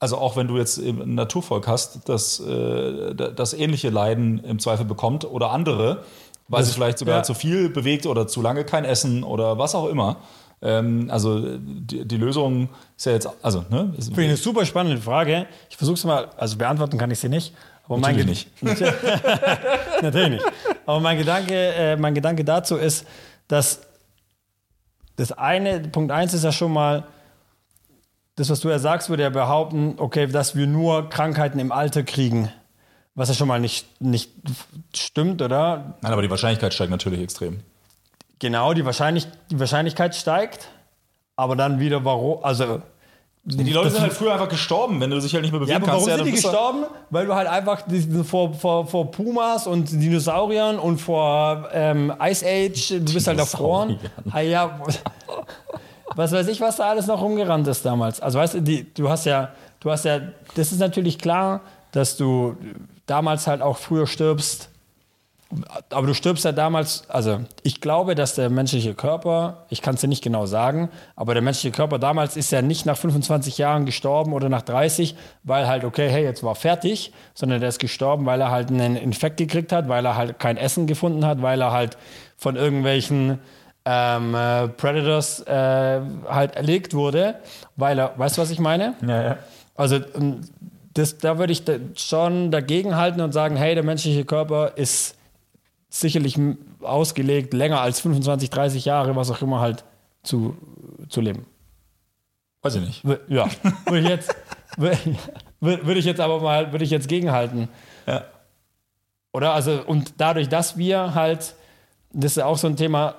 Speaker 2: also auch wenn du jetzt ein Naturvolk hast, das, äh, das ähnliche Leiden im Zweifel bekommt oder andere, weil sie vielleicht sogar ja. zu viel bewegt oder zu lange kein Essen oder was auch immer. Ähm, also die, die, Lösung ist ja jetzt, also, ne?
Speaker 1: Finde eine super spannende Frage. Ich versuche es mal, also beantworten kann ich sie nicht.
Speaker 2: Aber Natürlich nicht. [laughs]
Speaker 1: Natürlich nicht. Aber mein Gedanke, äh, mein Gedanke dazu ist, dass das eine, Punkt eins ist ja schon mal, das, was du ja sagst, würde ja behaupten, okay, dass wir nur Krankheiten im Alter kriegen. Was ja schon mal nicht, nicht stimmt, oder?
Speaker 2: Nein, aber die Wahrscheinlichkeit steigt natürlich extrem.
Speaker 1: Genau, die, Wahrscheinlich die Wahrscheinlichkeit steigt, aber dann wieder warum, also
Speaker 2: die Leute sind halt früher einfach gestorben, wenn du dich halt nicht mehr bewegen
Speaker 1: ja, aber
Speaker 2: kannst.
Speaker 1: Warum sind die gestorben? Weil du halt einfach vor, vor, vor Pumas und Dinosauriern und vor ähm, Ice Age, du bist halt erfroren. Ah, ja, was weiß ich, was da alles noch rumgerannt ist damals. Also weißt du, die, du hast ja, du hast ja, das ist natürlich klar, dass du damals halt auch früher stirbst. Aber du stirbst ja damals, also ich glaube, dass der menschliche Körper, ich kann es dir nicht genau sagen, aber der menschliche Körper damals ist ja nicht nach 25 Jahren gestorben oder nach 30, weil halt, okay, hey, jetzt war fertig, sondern der ist gestorben, weil er halt einen Infekt gekriegt hat, weil er halt kein Essen gefunden hat, weil er halt von irgendwelchen ähm, äh, Predators äh, halt erlegt wurde, weil er, weißt du, was ich meine?
Speaker 2: Ja, ja.
Speaker 1: Also ähm, das, da würde ich schon dagegen halten und sagen, hey, der menschliche Körper ist sicherlich ausgelegt, länger als 25, 30 Jahre, was auch immer halt zu, zu leben.
Speaker 2: Weiß ich nicht.
Speaker 1: Ja, würde ich jetzt, [laughs] würde ich jetzt aber mal, würde ich jetzt gegenhalten.
Speaker 2: Ja.
Speaker 1: Oder also, und dadurch, dass wir halt, das ist ja auch so ein Thema,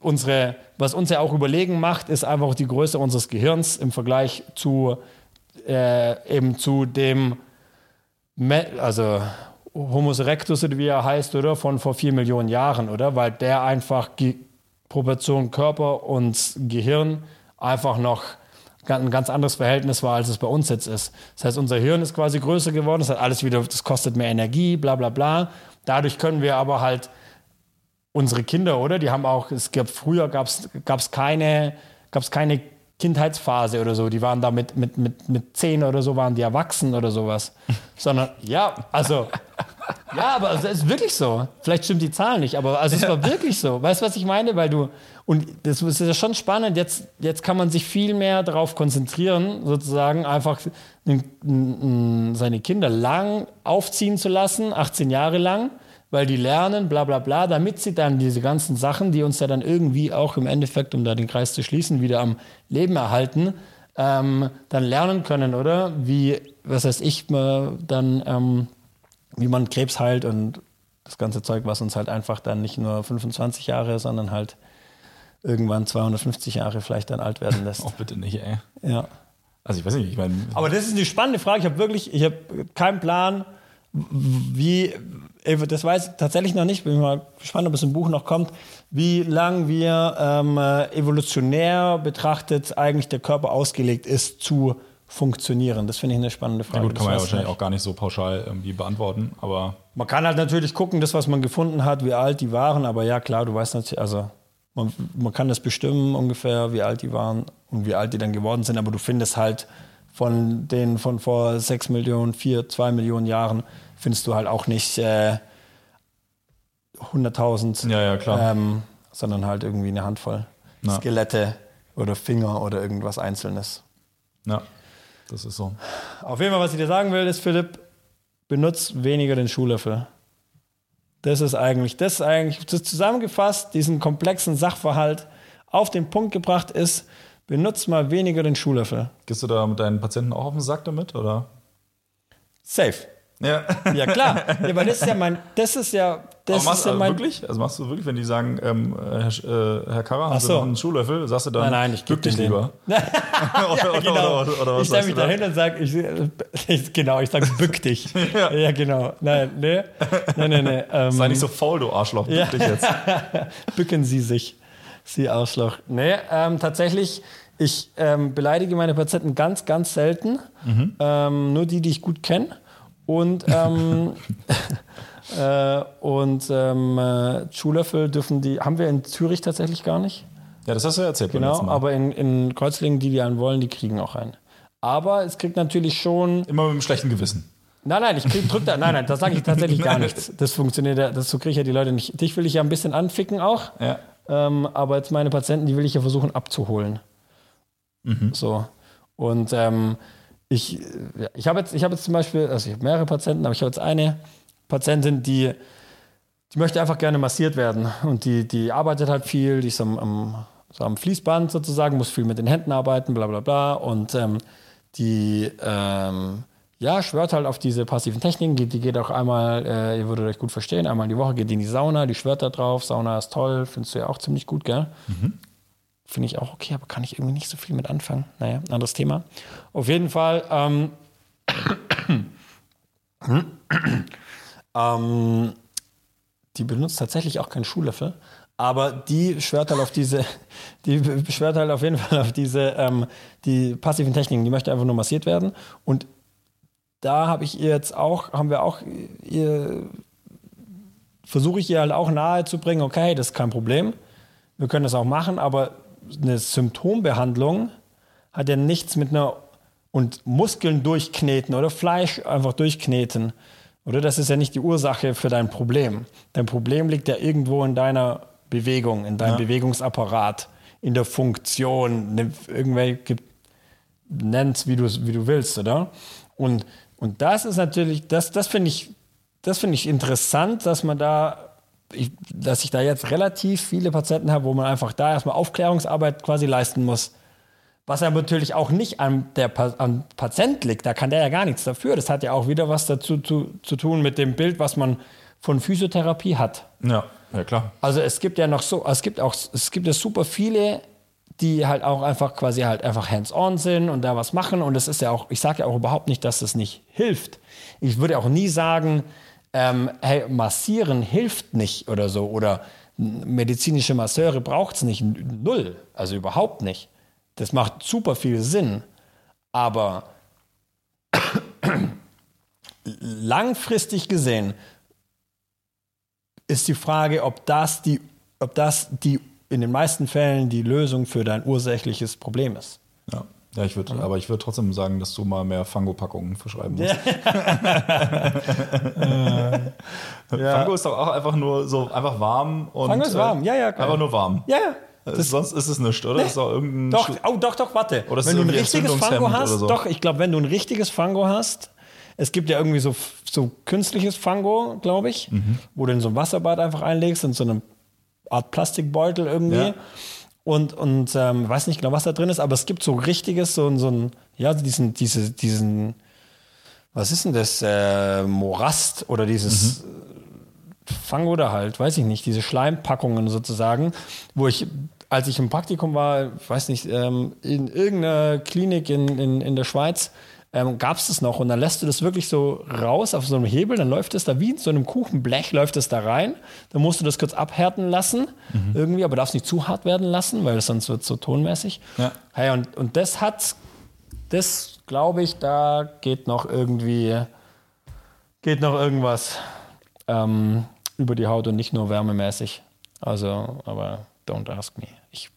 Speaker 1: unsere, was uns ja auch überlegen macht, ist einfach die Größe unseres Gehirns im Vergleich zu äh, eben zu dem, also Homo erectus, wie er heißt, oder? Von vor vier Millionen Jahren, oder? Weil der einfach Ge Proportion Körper und Gehirn einfach noch ein ganz anderes Verhältnis war, als es bei uns jetzt ist. Das heißt, unser Hirn ist quasi größer geworden, das hat alles wieder, das kostet mehr Energie, bla bla bla. Dadurch können wir aber halt unsere Kinder, oder? Die haben auch, es gab früher gab es keine, gab's keine Kindheitsphase oder so. Die waren da mit, mit, mit, mit zehn oder so, waren die erwachsen oder sowas. [laughs] Sondern, ja, also, ja, aber es ist wirklich so. Vielleicht stimmt die Zahl nicht, aber also es war wirklich so. Weißt du, was ich meine? Weil du, und das ist ja schon spannend, jetzt, jetzt kann man sich viel mehr darauf konzentrieren, sozusagen einfach seine Kinder lang aufziehen zu lassen, 18 Jahre lang weil die lernen, bla bla bla, damit sie dann diese ganzen Sachen, die uns ja dann irgendwie auch im Endeffekt, um da den Kreis zu schließen, wieder am Leben erhalten, ähm, dann lernen können, oder? Wie, was heißt ich, dann, ähm, wie man Krebs heilt und das ganze Zeug, was uns halt einfach dann nicht nur 25 Jahre, sondern halt irgendwann 250 Jahre vielleicht dann alt werden lässt.
Speaker 2: Auch [laughs] bitte nicht, ey.
Speaker 1: Ja.
Speaker 2: Also ich weiß nicht, ich meine.
Speaker 1: Aber das ist eine spannende Frage. Ich habe wirklich, ich habe keinen Plan, wie, das weiß ich tatsächlich noch nicht, bin mal gespannt, ob es im Buch noch kommt, wie lang wir ähm, evolutionär betrachtet eigentlich der Körper ausgelegt ist zu funktionieren. Das finde ich eine spannende Frage.
Speaker 2: Ja gut, kann man ja wahrscheinlich auch gar nicht so pauschal irgendwie beantworten, aber...
Speaker 1: Man kann halt natürlich gucken, das, was man gefunden hat, wie alt die waren, aber ja klar, du weißt natürlich, also man, man kann das bestimmen ungefähr, wie alt die waren und wie alt die dann geworden sind, aber du findest halt von denen von vor 6 Millionen, 4, 2 Millionen Jahren findest du halt auch nicht äh, 100.000,
Speaker 2: ja, ja, klar. Ähm,
Speaker 1: sondern halt irgendwie eine Handvoll ja. Skelette oder Finger oder irgendwas Einzelnes.
Speaker 2: Ja, das ist so.
Speaker 1: Auf jeden Fall, was ich dir sagen will, ist, Philipp, benutzt weniger den Schuhlöffel. Das ist eigentlich, das ist eigentlich, das zusammengefasst, diesen komplexen Sachverhalt auf den Punkt gebracht ist, benutzt mal weniger den Schuhlöffel.
Speaker 2: Gehst du da mit deinen Patienten auch auf den Sack damit, oder?
Speaker 1: Safe.
Speaker 2: Ja.
Speaker 1: Ja, klar. Ja, weil das ist ja mein, das ist ja, das
Speaker 2: Aber machst,
Speaker 1: ist ja
Speaker 2: also
Speaker 1: mein.
Speaker 2: wirklich? Also machst du wirklich, wenn die sagen, ähm, Herr, äh, Herr Karrer, haben
Speaker 1: so.
Speaker 2: Sie noch einen Schuhlöffel, sagst du dann,
Speaker 1: nein, nein, ich
Speaker 2: bück dich lieber. [laughs]
Speaker 1: ja,
Speaker 2: oder,
Speaker 1: genau.
Speaker 2: oder, oder, was
Speaker 1: ich stelle mich
Speaker 2: da?
Speaker 1: dahin und sage, ich, [laughs] ich, genau, ich sage, bück dich. [laughs]
Speaker 2: Ja.
Speaker 1: ja. genau. Nein, nee, nee, nee, nee. Ähm,
Speaker 2: Sei nicht so faul, du Arschloch, bück
Speaker 1: Ja.
Speaker 2: dich jetzt.
Speaker 1: Bücken Sie sich, Sie Arschloch. Nee, ähm, tatsächlich, ich ähm, beleidige meine Patienten ganz, ganz selten. Ähm, nur die, die ich gut kenne. Und, ähm, [laughs] äh, und ähm, äh, Schuhlöffel dürfen die, haben wir in Zürich tatsächlich gar nicht.
Speaker 2: Ja, das hast du ja erzählt.
Speaker 1: Genau, aber in, in Kreuzlingen, die die einen wollen, die kriegen auch einen. Aber es kriegt natürlich schon.
Speaker 2: Immer mit einem schlechten Gewissen.
Speaker 1: Nein, nein, ich krieg, drück da. Nein, nein, das sage ich tatsächlich gar [laughs] nichts. Das funktioniert ja, das so kriege ich ja die Leute nicht. Dich will ich ja ein bisschen anficken auch.
Speaker 2: Ja.
Speaker 1: Ähm, aber jetzt meine Patienten, die will ich ja versuchen abzuholen. So. Und ähm, ich, ich habe jetzt, habe jetzt zum Beispiel, also ich habe mehrere Patienten, aber ich habe jetzt eine Patientin, die, die möchte einfach gerne massiert werden. Und die, die arbeitet halt viel, die ist am, am, so am Fließband sozusagen, muss viel mit den Händen arbeiten, bla bla bla. Und ähm, die ähm, ja, schwört halt auf diese passiven Techniken. Die, die geht auch einmal, äh, ihr würdet euch gut verstehen, einmal in die Woche geht die in die Sauna, die schwört da drauf. Sauna ist toll, findest du ja auch ziemlich gut, gell? Finde ich auch okay, aber kann ich irgendwie nicht so viel mit anfangen. Naja, anderes Thema. Auf jeden Fall, ähm, [coughs] ähm, die benutzt tatsächlich auch keinen Schuhlöffel, aber die schwört halt auf diese, [laughs] die schwört halt auf jeden Fall auf diese, ähm, die passiven Techniken. Die möchte einfach nur massiert werden und da habe ich ihr jetzt auch, haben wir auch versuche ich ihr halt auch nahe zu bringen, okay, das ist kein Problem, wir können das auch machen, aber eine Symptombehandlung hat ja nichts mit einer und Muskeln durchkneten oder Fleisch einfach durchkneten. Oder das ist ja nicht die Ursache für dein Problem. Dein Problem liegt ja irgendwo in deiner Bewegung, in deinem
Speaker 2: Ja.
Speaker 1: Bewegungsapparat, in der Funktion, ne- irgendwelche nenn's, wie du wie du willst, oder? Und, und das ist natürlich, das, das finde ich, das finde ich interessant, dass man da, ich, dass ich da jetzt relativ viele Patienten habe, wo man einfach da erstmal Aufklärungsarbeit quasi leisten muss. Was ja natürlich auch nicht am, der, am Patient liegt, da kann der ja gar nichts dafür. Das hat ja auch wieder was dazu zu, zu tun mit dem Bild, was man von Physiotherapie hat.
Speaker 2: Ja, ja klar.
Speaker 1: Also es gibt ja noch so, es gibt auch, es gibt ja super viele, die halt auch einfach quasi halt einfach hands-on sind und da was machen. Und es ist ja auch, ich sage ja auch überhaupt nicht, dass das nicht hilft. Ich würde auch nie sagen, ähm, hey, massieren hilft nicht oder so oder medizinische Masseure braucht es nicht, null, also überhaupt nicht. Das macht super viel Sinn, aber [coughs] langfristig gesehen ist die Frage, ob das die, ob das die in den meisten Fällen die Lösung für dein ursächliches Problem ist.
Speaker 2: Ja. Ja, ich würde, aber ich würde trotzdem sagen, dass du mal mehr Fango-Packungen verschreiben musst. [laughs]
Speaker 1: Ja.
Speaker 2: Fango ist doch auch einfach nur so einfach warm und
Speaker 1: Fango ist warm, ja, ja, klar.
Speaker 2: Einfach nur warm.
Speaker 1: Ja, ja.
Speaker 2: Äh, Sonst ist es nichts, oder? Ist doch irgendein
Speaker 1: Doch, oh, doch, doch, warte.
Speaker 2: Oder
Speaker 1: wenn du ein richtiges Fango hast,
Speaker 2: so?
Speaker 1: doch, ich glaube, wenn du ein richtiges Fango hast, es gibt ja irgendwie so, so künstliches Fango, glaube ich,
Speaker 2: Mhm.
Speaker 1: wo du in so ein Wasserbad einfach einlegst, in so eine Art Plastikbeutel irgendwie.
Speaker 2: Ja.
Speaker 1: Und, und ähm, weiß nicht genau, was da drin ist, aber es gibt so richtiges, so, ein- so ein, ja, diesen, diese, diesen, was ist denn das, äh, Morast oder dieses
Speaker 2: Mhm.
Speaker 1: Fango da halt, weiß ich nicht, diese Schleimpackungen sozusagen, wo ich, als ich im Praktikum war, ich weiß nicht, ähm, in irgendeiner Klinik in, in, in der Schweiz, ähm, gab es das noch und dann lässt du das wirklich so raus auf so einem Hebel, dann läuft es da wie in so einem Kuchenblech, läuft es da rein, dann musst du das kurz abhärten lassen, irgendwie, aber darfst nicht zu hart werden lassen, weil sonst wird es so tonmäßig.
Speaker 2: Ja.
Speaker 1: Hey, und, und das hat, das glaube ich, da geht noch irgendwie, geht noch irgendwas ähm, über die Haut und nicht nur wärmemäßig. Also, aber don't ask me. Ich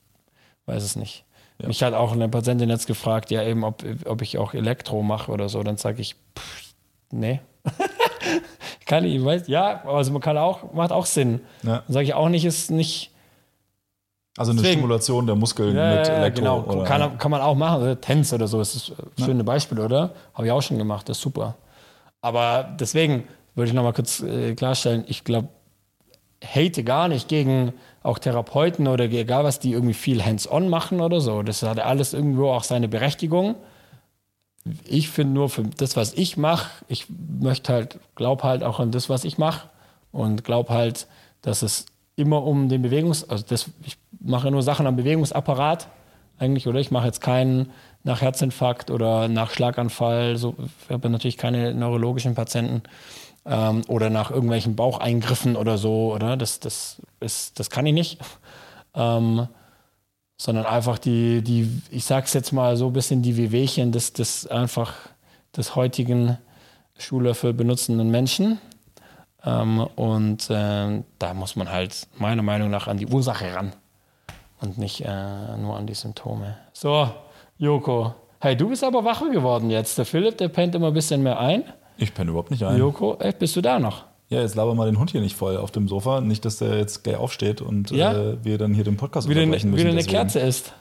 Speaker 1: weiß es nicht. Mich hat auch eine Patientin jetzt gefragt, ja eben, ob, ob ich auch Elektro mache oder so. Dann sage ich, pff, nee. [laughs] kann ich, weiß, ja, also man kann auch, macht auch Sinn.
Speaker 2: Ja.
Speaker 1: Dann sage ich auch nicht, ist nicht,
Speaker 2: Also eine
Speaker 1: Deswegen-
Speaker 2: Stimulation der Muskeln
Speaker 1: ja,
Speaker 2: mit
Speaker 1: ja,
Speaker 2: Elektro.
Speaker 1: genau,
Speaker 2: oder,
Speaker 1: kann, kann man auch machen. Oder Tänz oder so, das ist ein schönes Beispiel, oder? Habe ich auch schon gemacht, das ist super. Aber deswegen würde ich nochmal kurz äh, klarstellen, ich glaube, hate gar nicht gegen auch Therapeuten oder egal was, die irgendwie viel hands-on machen oder so. Das hat alles irgendwo auch seine Berechtigung. Ich finde nur für das, was ich mache, ich möchte halt, glaube halt auch an das, was ich mache und glaube halt, dass es immer um den Bewegungs-, also das, ich mache nur Sachen am Bewegungsapparat eigentlich, oder ich mache jetzt keinen nach Herzinfarkt oder nach Schlaganfall, so, ich habe natürlich keine neurologischen Patienten ähm, oder nach irgendwelchen Baucheingriffen oder so, oder? Das, das, ist, das kann ich nicht. Ähm, sondern einfach die, die, ich sag's jetzt mal so ein bisschen die Wehwehchen des, des einfach des heutigen Schuhlöffel benutzenden Menschen. Ähm, und ähm, da muss man halt meiner Meinung nach an die Ursache ran und nicht äh, nur an die Symptome. So, Joko. Hey, du bist aber wacher geworden jetzt. Der Philipp, der pennt immer ein bisschen mehr ein.
Speaker 2: Ich penne überhaupt nicht ein.
Speaker 1: Joko, ey, bist du da noch?
Speaker 2: Ja, jetzt laber mal den Hund hier nicht voll auf dem Sofa. Nicht, dass der jetzt gleich aufsteht und
Speaker 1: Ja.
Speaker 2: äh, wir dann hier den Podcast
Speaker 1: Wieder,
Speaker 2: unterbrechen müssen.
Speaker 1: wieder eine. Kerze ist.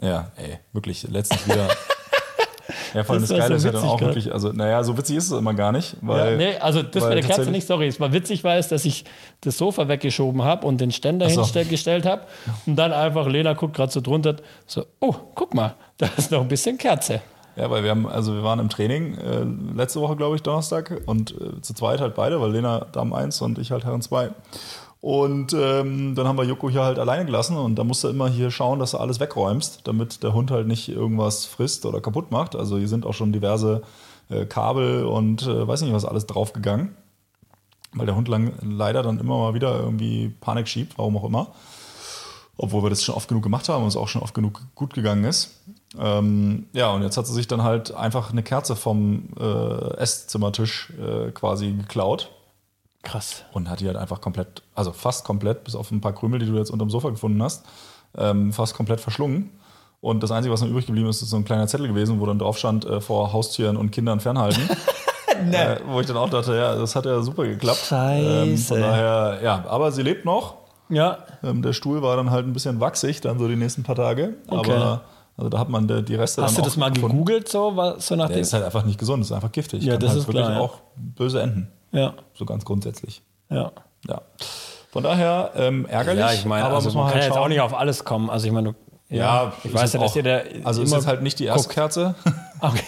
Speaker 2: Ja, ey, wirklich. Letztens wieder. [laughs] ja, vor allem
Speaker 1: Das
Speaker 2: das, Geile ist ja dann auch
Speaker 1: gell?
Speaker 2: wirklich, also, naja, so witzig ist es immer gar nicht, weil.
Speaker 1: Ja, nee, also das
Speaker 2: weil
Speaker 1: mit der Kerze nicht, sorry. Es war witzig, war es, dass ich das Sofa weggeschoben habe und den Ständer
Speaker 2: so.
Speaker 1: hingestellt habe und dann einfach, Lena guckt gerade so drunter, so, oh, guck mal, da ist noch ein bisschen Kerze.
Speaker 2: Ja, weil wir haben, also wir waren im Training äh, letzte Woche, glaube ich, Donnerstag und äh, zu zweit halt beide, weil Lena Damen 1 und ich halt Herren 2. Und ähm, dann haben wir Joko hier halt alleine gelassen und da musst du immer hier schauen, dass du alles wegräumst, damit der Hund halt nicht irgendwas frisst oder kaputt macht. Also hier sind auch schon diverse äh, Kabel und äh, weiß nicht was alles draufgegangen, weil der Hund lang, leider dann immer mal wieder irgendwie Panik schiebt, warum auch immer. Obwohl wir das schon oft genug gemacht haben und es auch schon oft genug gut gegangen ist. Ähm, ja, und jetzt hat sie sich dann halt einfach eine Kerze vom äh, Esszimmertisch äh, quasi geklaut
Speaker 1: Krass.
Speaker 2: und hat die halt einfach komplett, also fast komplett, bis auf ein paar Krümel, die du jetzt unterm Sofa gefunden hast, ähm, fast komplett verschlungen. Und das Einzige, was noch übrig geblieben ist, ist so ein kleiner Zettel gewesen, wo dann drauf stand, äh, vor Haustieren und Kindern fernhalten. [laughs] äh, wo ich dann auch dachte, ja, das hat ja super geklappt. Ähm,
Speaker 1: Scheiße.
Speaker 2: von daher, ja, aber sie lebt noch.
Speaker 1: Ja,
Speaker 2: Ähm, der Stuhl war dann halt ein bisschen wachsig, dann so die nächsten paar Tage.
Speaker 1: Okay.
Speaker 2: Aber also da hat man die, die Reste
Speaker 1: hast
Speaker 2: dann
Speaker 1: du
Speaker 2: auch
Speaker 1: das mal
Speaker 2: gefunden.
Speaker 1: gegoogelt, so, was- so nach
Speaker 2: Der
Speaker 1: dem?
Speaker 2: ist halt einfach nicht gesund, ist einfach giftig.
Speaker 1: Ja,
Speaker 2: Kann
Speaker 1: das
Speaker 2: halt
Speaker 1: ist
Speaker 2: wirklich
Speaker 1: klar, ja.
Speaker 2: auch böse enden.
Speaker 1: Ja,
Speaker 2: So ganz grundsätzlich.
Speaker 1: ja.
Speaker 2: Ja. Von daher ähm, ärgerlich.
Speaker 1: Ja, ich meine,
Speaker 2: aber
Speaker 1: also
Speaker 2: muss
Speaker 1: man
Speaker 2: man
Speaker 1: kann
Speaker 2: halt
Speaker 1: jetzt auch nicht auf alles kommen. Also ich meine, du,
Speaker 2: Ja,
Speaker 1: ich
Speaker 2: ist
Speaker 1: weiß ja, dass
Speaker 2: auch-
Speaker 1: ihr da
Speaker 2: Also ist jetzt halt nicht die
Speaker 1: guckt.
Speaker 2: Erstkerze, [laughs]
Speaker 1: Okay.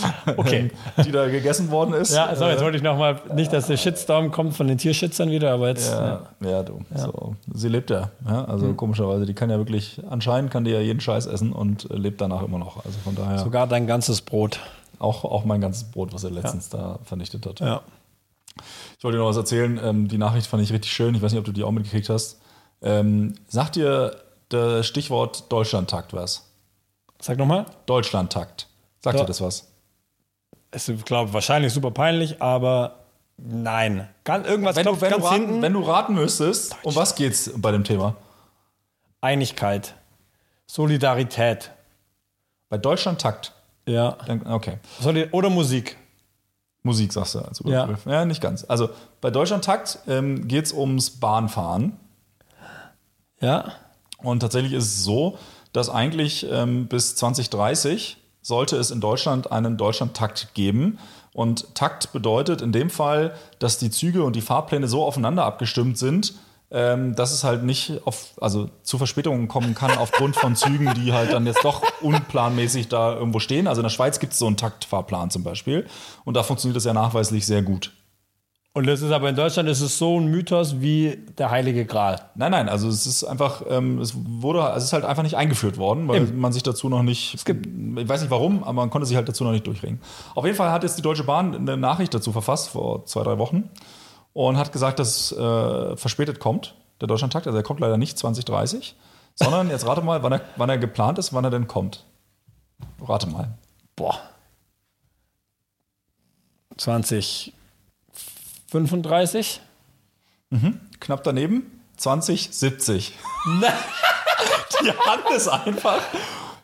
Speaker 1: [laughs] okay.
Speaker 2: die da gegessen worden ist.
Speaker 1: Ja, so, jetzt wollte ich nochmal, nicht, dass der Shitstorm kommt von den Tierschützern wieder, aber jetzt.
Speaker 2: Ja, ja, du. So. Sie lebt ja. ja also
Speaker 1: Hm.
Speaker 2: komischerweise, die kann ja wirklich, anscheinend kann die ja jeden Scheiß essen und äh, lebt danach immer noch. Also von daher
Speaker 1: Sogar dein ganzes Brot.
Speaker 2: auch, auch mein ganzes Brot, was er letztens da vernichtet hat.
Speaker 1: Ja.
Speaker 2: Ich wollte dir noch was erzählen. Ähm, die Nachricht fand ich richtig schön. Ich weiß nicht, ob du die auch mitgekriegt hast. Ähm, sagt dir das Stichwort Deutschlandtakt was?
Speaker 1: Sag nochmal.
Speaker 2: Deutschlandtakt. Sagt
Speaker 1: Ja.
Speaker 2: dir das was?
Speaker 1: Es ist, glaube wahrscheinlich super peinlich, aber nein. Ganz, irgendwas
Speaker 2: Wenn du,
Speaker 1: klopft
Speaker 2: wenn, du
Speaker 1: ganz
Speaker 2: raten,
Speaker 1: hinten.
Speaker 2: wenn du raten müsstest, um was geht's bei dem Thema?
Speaker 1: Einigkeit. Solidarität.
Speaker 2: Bei Deutschlandtakt.
Speaker 1: Ja.
Speaker 2: Dann- Okay.
Speaker 1: Oder Musik.
Speaker 2: Musik sagst du als
Speaker 1: Ja.
Speaker 2: Überbegriff. Ja. nicht ganz. Also bei Deutschlandtakt ähm, geht es ums Bahnfahren.
Speaker 1: Ja.
Speaker 2: Und tatsächlich ist es so, dass eigentlich ähm, bis 2030 sollte es in Deutschland einen Deutschlandtakt geben. Und Takt bedeutet in dem Fall, dass die Züge und die Fahrpläne so aufeinander abgestimmt sind, ähm, dass es halt nicht auf, also zu Verspätungen kommen kann aufgrund von Zügen, die halt dann jetzt doch unplanmäßig da irgendwo stehen. Also in der Schweiz gibt es so einen Taktfahrplan zum Beispiel. Und da funktioniert das ja nachweislich sehr gut.
Speaker 1: Und das ist aber in Deutschland ist es so ein Mythos wie der Heilige Gral.
Speaker 2: Nein, nein, also es ist einfach, ähm, es wurde, also es ist halt einfach nicht eingeführt worden, weil man sich dazu noch nicht, es gibt, ich weiß nicht warum, aber man konnte sich halt dazu noch nicht durchringen. Auf jeden Fall hat jetzt die Deutsche Bahn eine Nachricht dazu verfasst vor zwei, drei Wochen und hat gesagt, dass es äh, verspätet kommt, der Deutschlandtakt, also er kommt leider nicht 2030, sondern jetzt rate mal, wann er, wann er geplant ist, wann er denn kommt. Rate mal.
Speaker 1: Boah. 2035?
Speaker 2: Knapp daneben, 2070. [laughs] die haben es einfach.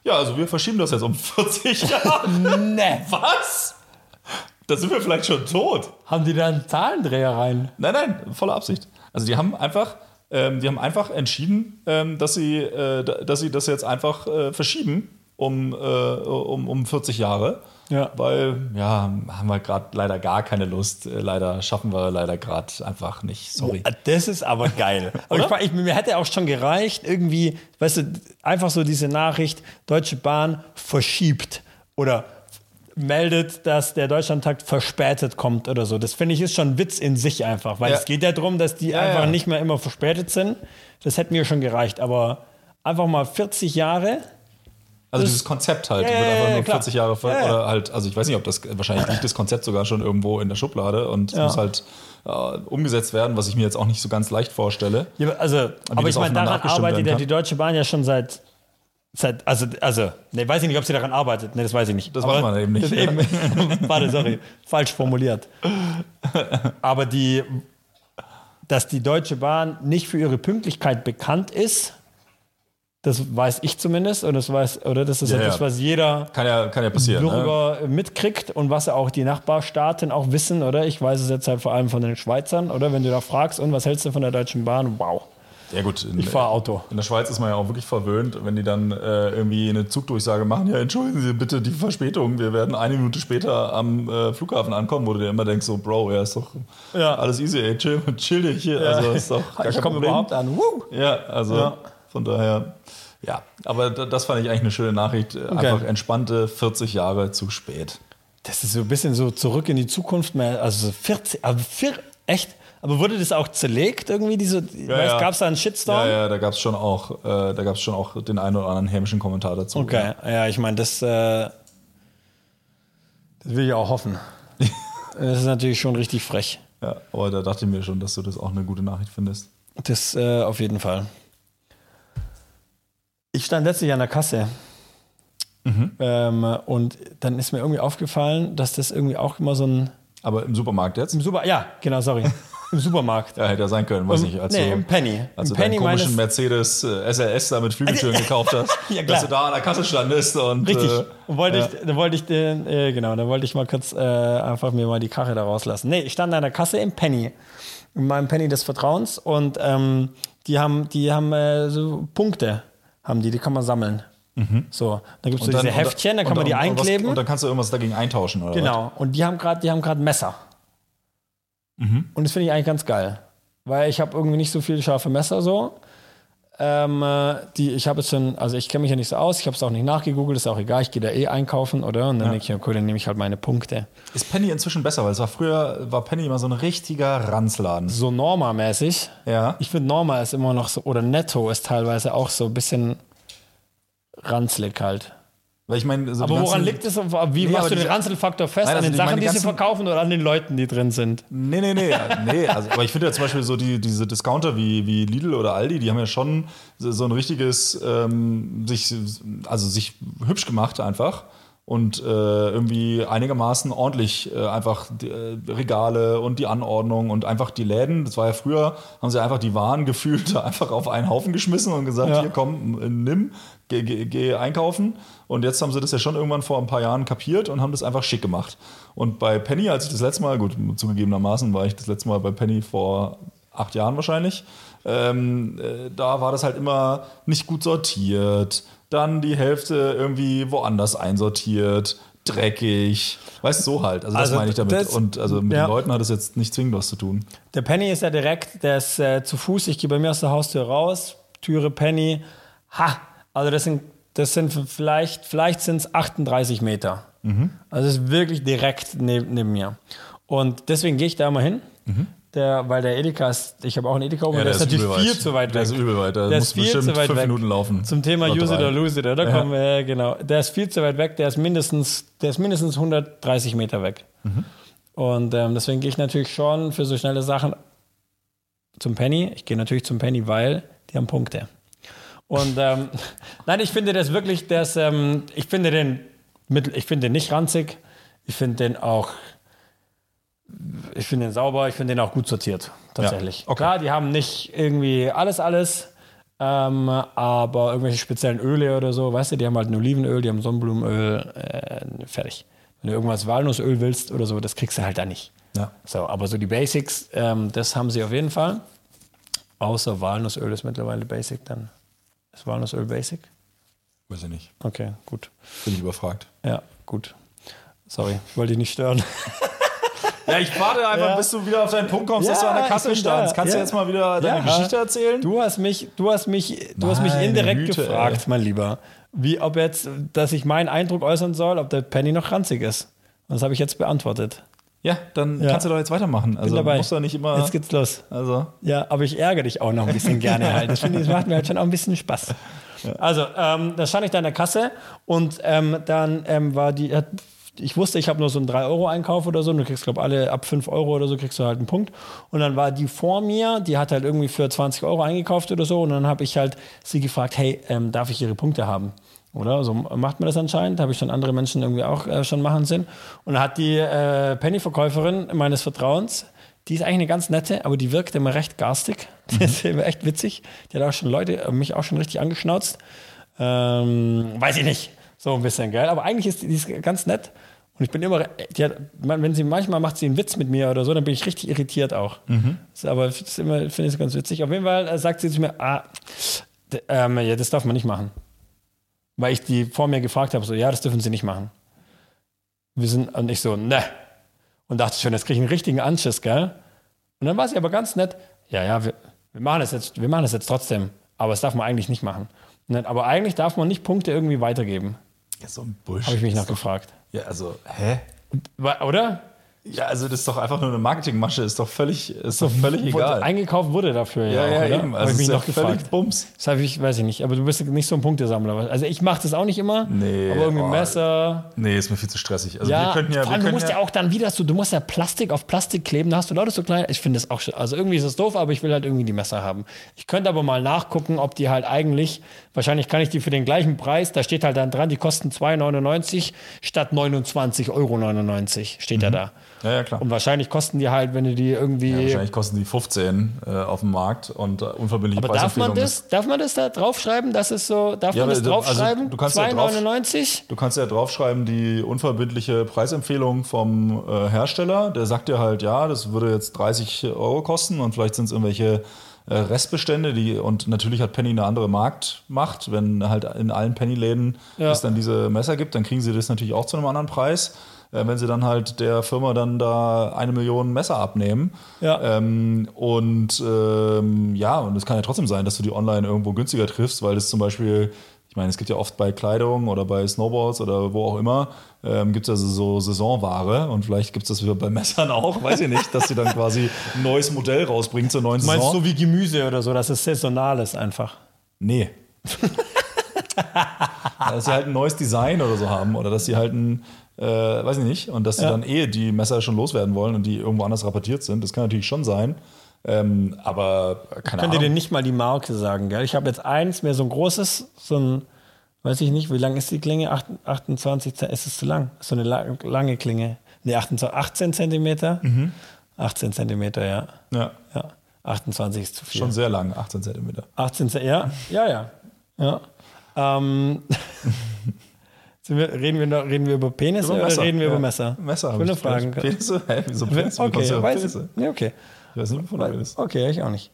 Speaker 2: Ja, also wir verschieben das jetzt um 40 Jahre.
Speaker 1: Ne.
Speaker 2: Was? Da sind wir vielleicht schon tot.
Speaker 1: Haben die da einen Zahlendreher rein?
Speaker 2: Nein, nein, volle Absicht. Also die haben einfach, ähm, die haben einfach entschieden, ähm, dass, sie, äh, da- dass sie das jetzt einfach äh, verschieben um, äh, um, um 40 Jahre.
Speaker 1: Ja.
Speaker 2: Weil, ja, haben wir gerade leider gar keine Lust. Äh, leider schaffen wir leider gerade einfach nicht. Sorry.
Speaker 1: Ah, Das ist aber geil. [laughs] aber ich, ich, mir hätte auch schon gereicht, irgendwie, weißt du, einfach so diese Nachricht, Deutsche Bahn verschiebt oder meldet, dass der Deutschlandtakt verspätet kommt oder so. Das finde ich ist schon ein Witz in sich einfach, weil
Speaker 2: Ja.
Speaker 1: es geht ja darum, dass die einfach
Speaker 2: ja.
Speaker 1: nicht mehr immer verspätet sind. Das hätte mir schon gereicht, aber einfach mal 40 Jahre.
Speaker 2: Also dieses Konzept halt,
Speaker 1: Ja,
Speaker 2: wird einfach nur
Speaker 1: klar.
Speaker 2: 40 Jahre
Speaker 1: Ja,
Speaker 2: oder halt, also ich weiß nicht, ob das wahrscheinlich liegt das Konzept sogar schon irgendwo in der Schublade und
Speaker 1: Ja.
Speaker 2: muss halt äh, umgesetzt werden, was ich mir jetzt auch nicht so ganz leicht vorstelle.
Speaker 1: Ja, also, aber ich meine, daran arbeitet ja die Deutsche Bahn ja schon seit, seit also, also, ne, weiß ich nicht, ob sie daran arbeitet. Ne, das weiß ich nicht.
Speaker 2: Das weiß man eben nicht.
Speaker 1: Eben, [laughs] [laughs] warte, sorry, falsch formuliert. Aber die, dass die Deutsche Bahn nicht für ihre Pünktlichkeit bekannt ist, das weiß ich zumindest, und das weiß, oder das ist
Speaker 2: Ja,
Speaker 1: etwas,
Speaker 2: ja.
Speaker 1: was jeder
Speaker 2: Kann ja, kann ja passieren. Ne?
Speaker 1: Bürger mitkriegt und was auch die Nachbarstaaten auch wissen, oder? Ich weiß es jetzt halt vor allem von den Schweizern, oder? Wenn du da fragst, und was hältst du von der Deutschen Bahn? Wow,
Speaker 2: Ja gut, in,
Speaker 1: ich fahre Auto.
Speaker 2: in der Schweiz ist man ja auch wirklich verwöhnt, wenn die dann äh, irgendwie eine Zugdurchsage machen, ja entschuldigen Sie bitte die Verspätung, wir werden eine Minute später am äh, Flughafen ankommen, wo du dir immer denkst, so Bro, ja ist doch
Speaker 1: Ja.
Speaker 2: alles easy, ey, chill, chill dich hier, also ist doch [laughs]
Speaker 1: ich komme überhaupt an. Woo!
Speaker 2: Ja, also
Speaker 1: Ja.
Speaker 2: Von daher, ja, aber da- das fand ich eigentlich eine schöne Nachricht, einfach entspannte 40 Jahre zu spät.
Speaker 1: Das ist so ein bisschen so zurück in die Zukunft mehr. Also so 40, aber vier, echt? Aber wurde das auch zerlegt irgendwie? Diese,
Speaker 2: ja.
Speaker 1: Gab es da einen Shitstorm?
Speaker 2: Ja, ja, da gab es schon auch, äh, da gab es schon auch den einen oder anderen hämischen Kommentar dazu.
Speaker 1: Okay, ja, ich meine, das, äh, das will ich auch hoffen. [laughs] das ist natürlich schon richtig frech.
Speaker 2: Ja, aber da dachte ich mir schon, dass du das auch eine gute Nachricht findest.
Speaker 1: Das äh, auf jeden Fall. Ich stand letztlich an der Kasse. Ähm, und dann ist mir irgendwie aufgefallen, dass das irgendwie auch immer so ein.
Speaker 2: Aber im Supermarkt jetzt?
Speaker 1: Im Super, ja, genau, sorry. [laughs] Im Supermarkt.
Speaker 2: Ja, hätte ja sein können, weiß nicht. Als
Speaker 1: nee,
Speaker 2: du,
Speaker 1: im Penny.
Speaker 2: Als
Speaker 1: Im
Speaker 2: du deinen
Speaker 1: Penny
Speaker 2: komischen
Speaker 1: meines-
Speaker 2: Mercedes äh, SLS da mit Flügeltüren [laughs] gekauft hast, [laughs]
Speaker 1: Ja, klar.
Speaker 2: dass du da an der Kasse standest und.
Speaker 1: Richtig.
Speaker 2: Äh,
Speaker 1: Und wollte
Speaker 2: ja.
Speaker 1: ich, da wollte ich den, äh, genau, da wollte ich mal kurz äh, einfach mir mal die Karre da rauslassen. Nee, ich stand an der Kasse im Penny. In meinem Penny des Vertrauens und ähm, die haben, die haben äh, so Punkte, haben die, die kann man sammeln. So, dann gibt es so diese Heftchen, dann kann man die
Speaker 2: und,
Speaker 1: einkleben.
Speaker 2: Was, und dann kannst du irgendwas dagegen eintauschen, oder?
Speaker 1: Genau. Und die haben gerade, die haben gerade Messer.
Speaker 2: Mhm.
Speaker 1: Und das finde ich eigentlich ganz geil, weil ich habe irgendwie nicht so viele scharfe Messer so. Ähm, äh, die, ich habe jetzt schon, also ich kenne mich ja nicht so aus, ich habe es auch nicht nachgegoogelt, ist auch egal, ich gehe da eh einkaufen, oder? Und dann denke ich, okay, dann nehme ich halt meine Punkte.
Speaker 2: Ist Penny inzwischen besser, weil es war früher, war Penny immer so ein richtiger Ranzladen.
Speaker 1: So Norma-mäßig.
Speaker 2: Ja.
Speaker 1: Ich finde Norma ist immer noch so, oder Netto ist teilweise auch so ein bisschen ranzlig halt.
Speaker 2: Weil ich meine, so die
Speaker 1: Aber woran liegt es? Wie
Speaker 2: Nee,
Speaker 1: machst du den Ranzelfaktor fest?
Speaker 2: Nein,
Speaker 1: an
Speaker 2: also
Speaker 1: den
Speaker 2: ich
Speaker 1: Sachen, die sie verkaufen oder an den Leuten, die drin sind?
Speaker 2: Nee, nee, nee. [laughs] nee also, aber ich finde ja zum Beispiel so die, diese Discounter wie, wie Lidl oder Aldi, die haben ja schon so, ein richtiges, ähm, sich, also sich hübsch gemacht einfach. Und äh, irgendwie einigermaßen ordentlich äh, einfach die, äh, Regale und die Anordnung und einfach die Läden. Das war ja früher, haben sie einfach die Waren gefühlt [laughs] einfach auf einen Haufen geschmissen und gesagt,
Speaker 1: Ja.
Speaker 2: hier komm, nimm, geh, geh, geh einkaufen. Und jetzt haben sie das ja schon irgendwann vor ein paar Jahren kapiert und haben das einfach schick gemacht. Und bei Penny, als ich das letzte Mal, gut, zugegebenermaßen war ich das letzte Mal bei Penny vor acht Jahren wahrscheinlich, ähm, äh, da war das halt immer nicht gut sortiert, dann die Hälfte irgendwie woanders einsortiert, dreckig, weißt du, so halt. Also das
Speaker 1: Also
Speaker 2: meine ich damit.
Speaker 1: das-
Speaker 2: und also mit
Speaker 1: ja.
Speaker 2: den Leuten hat es jetzt nicht zwingend was zu tun.
Speaker 1: Der Penny ist ja direkt, der ist äh, zu Fuß. Ich gehe bei mir aus der Haustür raus, Türe Penny. Ha! Also das sind, das sind vielleicht, vielleicht sind es 38 Meter. Also es ist wirklich direkt neben, neben mir. Und deswegen gehe ich da immer hin. Der, weil der Edeka ist, ich habe auch einen Edeka oben,
Speaker 2: Ja,
Speaker 1: der,
Speaker 2: der
Speaker 1: ist
Speaker 2: ist
Speaker 1: natürlich viel zu weit weg.
Speaker 2: Der ist übel weit, der
Speaker 1: der
Speaker 2: muss
Speaker 1: viel
Speaker 2: bestimmt
Speaker 1: zu weit
Speaker 2: fünf
Speaker 1: weg.
Speaker 2: Minuten laufen.
Speaker 1: Zum Thema
Speaker 2: Oder
Speaker 1: Use it or lose it, da
Speaker 2: Ja.
Speaker 1: kommen wir, ja, genau. Der ist viel zu weit weg, der ist mindestens, der ist mindestens 130 Meter weg.
Speaker 2: Mhm.
Speaker 1: Und ähm, deswegen gehe ich natürlich schon für so schnelle Sachen zum Penny. Ich gehe natürlich zum Penny, weil die haben Punkte. Und ähm, [laughs] nein, ich finde das wirklich, das, ähm, ich finde den, mittel- ich finde den nicht ranzig. Ich finde den auch, ich finde den sauber. Ich finde den auch gut sortiert, tatsächlich.
Speaker 2: Ja, okay.
Speaker 1: Klar, die haben nicht irgendwie alles, alles. Ähm, aber irgendwelche speziellen Öle oder so, weißt du, die haben halt ein Olivenöl, die haben Sonnenblumenöl, äh, fertig. Wenn du irgendwas Walnussöl willst oder so, das kriegst du halt da nicht.
Speaker 2: Ja.
Speaker 1: So, aber so die Basics, ähm, das haben sie auf jeden Fall. Außer Walnussöl ist mittlerweile Basic, dann ist Walnussöl Basic.
Speaker 2: Weiß ich nicht.
Speaker 1: Okay, gut.
Speaker 2: Bin ich überfragt.
Speaker 1: Ja, gut. Sorry, ich wollte dich nicht stören.
Speaker 2: Ja, ich warte einfach,
Speaker 1: Ja.
Speaker 2: bis du wieder auf deinen Punkt kommst, dass
Speaker 1: Ja,
Speaker 2: du an der Kasse standst.
Speaker 1: da.
Speaker 2: Kannst du
Speaker 1: Ja.
Speaker 2: jetzt mal wieder deine
Speaker 1: Ja.
Speaker 2: Geschichte erzählen?
Speaker 1: Du hast mich, du hast mich, du hast mich indirekt
Speaker 2: Güte,
Speaker 1: gefragt,
Speaker 2: ey.
Speaker 1: mein Lieber, wie ob jetzt, dass ich meinen Eindruck äußern soll, ob der Penny noch ranzig ist. Und das habe ich jetzt beantwortet.
Speaker 2: Ja, dann
Speaker 1: Ja.
Speaker 2: kannst du doch jetzt weitermachen. Also
Speaker 1: Bin dabei.
Speaker 2: musst du ja nicht immer.
Speaker 1: Jetzt geht's los.
Speaker 2: also.
Speaker 1: Ja, aber ich ärgere dich auch noch ein bisschen gerne [laughs] halt. Das, finde ich, das macht mir halt schon auch ein bisschen Spaß. Also, ähm, da stand ich da in der Kasse und ähm, dann ähm, war die, hat, ich wusste, ich habe nur so einen 3-Euro-Einkauf oder so. Und du kriegst, glaube alle ab 5 Euro oder so kriegst du halt einen Punkt. Und dann war die vor mir, die hat halt irgendwie für 20 Euro eingekauft oder so. Und dann habe ich halt sie gefragt, hey, ähm, darf ich ihre Punkte haben? Oder so macht man das anscheinend. Habe ich schon andere Menschen irgendwie auch äh, schon machen sehen. Und dann hat die äh, Penny-Verkäuferin meines Vertrauens, die ist eigentlich eine ganz nette, aber die wirkt immer recht garstig. [laughs]
Speaker 2: Mhm.
Speaker 1: Das ist immer echt witzig. Die hat auch schon Leute, äh, mich auch schon richtig angeschnauzt. Ähm, weiß ich nicht. So ein bisschen, gell? Aber eigentlich ist die, die ist ganz nett. Und ich bin immer, die hat, wenn sie manchmal macht sie einen Witz mit mir oder so, dann bin ich richtig irritiert auch.
Speaker 2: Mhm.
Speaker 1: Aber das ist immer, finde ich ganz witzig. Auf jeden Fall äh, sagt sie zu mir, ah, ähm, ja, das darf man nicht machen. Weil ich die vor mir gefragt habe, so, ja, das dürfen sie nicht machen. Wir sind, und ich so, ne. Und dachte schon, jetzt kriege ich einen richtigen Anschiss, gell? Und dann war sie aber ganz nett, ja, ja, wir, wir machen das jetzt, wir machen das jetzt trotzdem. Aber das darf man eigentlich nicht machen. Dann, aber eigentlich darf man nicht Punkte irgendwie weitergeben,
Speaker 2: Ja, so ein Bullshit.
Speaker 1: habe ich mich noch gefragt.
Speaker 2: Ja, also, hä?
Speaker 1: Oder?
Speaker 2: Ja, also das ist doch einfach nur eine Marketingmasche, ist doch völlig, ist doch völlig egal.
Speaker 1: Eingekauft wurde dafür, ja.
Speaker 2: ja,
Speaker 1: auch,
Speaker 2: ja, eben.
Speaker 1: Hab
Speaker 2: Also
Speaker 1: ich mich
Speaker 2: ist ja
Speaker 1: noch
Speaker 2: völlig
Speaker 1: gefragt.
Speaker 2: Bums.
Speaker 1: Das habe ich, weiß ich nicht, aber du bist nicht so ein Punktesammler. Also ich mache das auch nicht immer.
Speaker 2: Nee,
Speaker 1: aber irgendwie
Speaker 2: oh.
Speaker 1: Messer.
Speaker 2: Nee, ist mir viel zu stressig. Also
Speaker 1: Ja,
Speaker 2: wir könnten ja,
Speaker 1: vor allem, du musst ja, auch dann wieder so, du musst ja Plastik auf Plastik kleben, da hast du lauter so klein. Ich finde das auch schon, also irgendwie ist es doof, aber ich will halt irgendwie die Messer haben. Ich könnte aber mal nachgucken, ob die halt eigentlich, wahrscheinlich kann ich die für den gleichen Preis, da steht halt dann dran, die kosten 2,99 statt 29,99 Euro steht ja da.
Speaker 2: Ja, ja, klar.
Speaker 1: Und wahrscheinlich kosten die halt, wenn du die irgendwie.
Speaker 2: Ja, wahrscheinlich kosten die 15 äh, auf dem Markt und äh, unverbindliche
Speaker 1: aber darf man das, darf man das da draufschreiben, dass es so, darf
Speaker 2: Ja,
Speaker 1: man das
Speaker 2: du- also
Speaker 1: draufschreiben?
Speaker 2: du kannst ja drauf-
Speaker 1: 2,99?
Speaker 2: Du kannst ja draufschreiben, die unverbindliche Preisempfehlung vom äh, Hersteller. Der sagt dir halt, ja, das würde jetzt 30 Euro kosten und vielleicht sind es irgendwelche äh, Restbestände, die und natürlich hat Penny eine andere Marktmacht. Wenn halt in allen Penny-Läden
Speaker 1: Ja.
Speaker 2: es dann diese Messer gibt, dann kriegen sie das natürlich auch zu einem anderen Preis. Äh, wenn sie dann halt der Firma dann da eine Million Messer abnehmen.
Speaker 1: Ja.
Speaker 2: Ähm, und ähm, ja, und es kann ja trotzdem sein, dass du die online irgendwo günstiger triffst, weil es zum Beispiel, ich meine, es gibt ja oft bei Kleidung oder bei Snowboards oder wo auch immer, ähm, gibt es also so Saisonware und vielleicht gibt es das bei Messern auch, weiß ich nicht, dass sie dann quasi ein neues Modell rausbringen zur neuen
Speaker 1: Du meinst
Speaker 2: Saison.
Speaker 1: so wie Gemüse oder so, dass es saisonal ist einfach.
Speaker 2: nee. [laughs] dass sie halt ein neues Design oder so haben oder dass sie halt ein, äh, weiß ich nicht, und dass sie
Speaker 1: Ja.
Speaker 2: dann eh die Messer schon loswerden wollen und die irgendwo anders rabattiert sind. Das kann natürlich schon sein. Ähm, aber keine
Speaker 1: Könnt ihr dir nicht mal die Marke sagen, gell? Ich habe jetzt eins, mehr so ein großes, so ein, weiß ich nicht, wie lang ist die Klinge? Acht- 28 Zentimeter, ist es zu lang? So eine la- lange Klinge. Nee, 28, 18 Zentimeter? 18 Zentimeter, ja.
Speaker 2: Ja,
Speaker 1: ja. 28 ist zu viel.
Speaker 2: schon sehr lang, 18 Zentimeter.
Speaker 1: 18 Zentimeter, ja, ja, ja. ja. Ähm, [laughs] wir, reden, wir noch, reden wir über Penisse oder reden wir
Speaker 2: ja.
Speaker 1: über Messer?
Speaker 2: Messer
Speaker 1: Ich
Speaker 2: habe ich.
Speaker 1: fragen.
Speaker 2: Penisse? Hä, wieso Penisse?
Speaker 1: Okay, ja,
Speaker 2: auf
Speaker 1: weiß ich. Ja, okay.
Speaker 2: Ich weiß nicht, wovon du redest.
Speaker 1: Okay, ich auch nicht.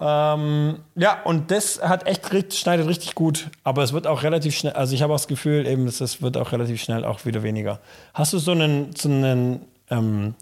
Speaker 1: Ähm, ja, und das hat echt richtig, schneidet richtig gut. Aber es wird auch relativ schnell, also ich habe auch das Gefühl, eben, es es wird auch relativ schnell auch wieder weniger. Hast du so einen, so einen ähm,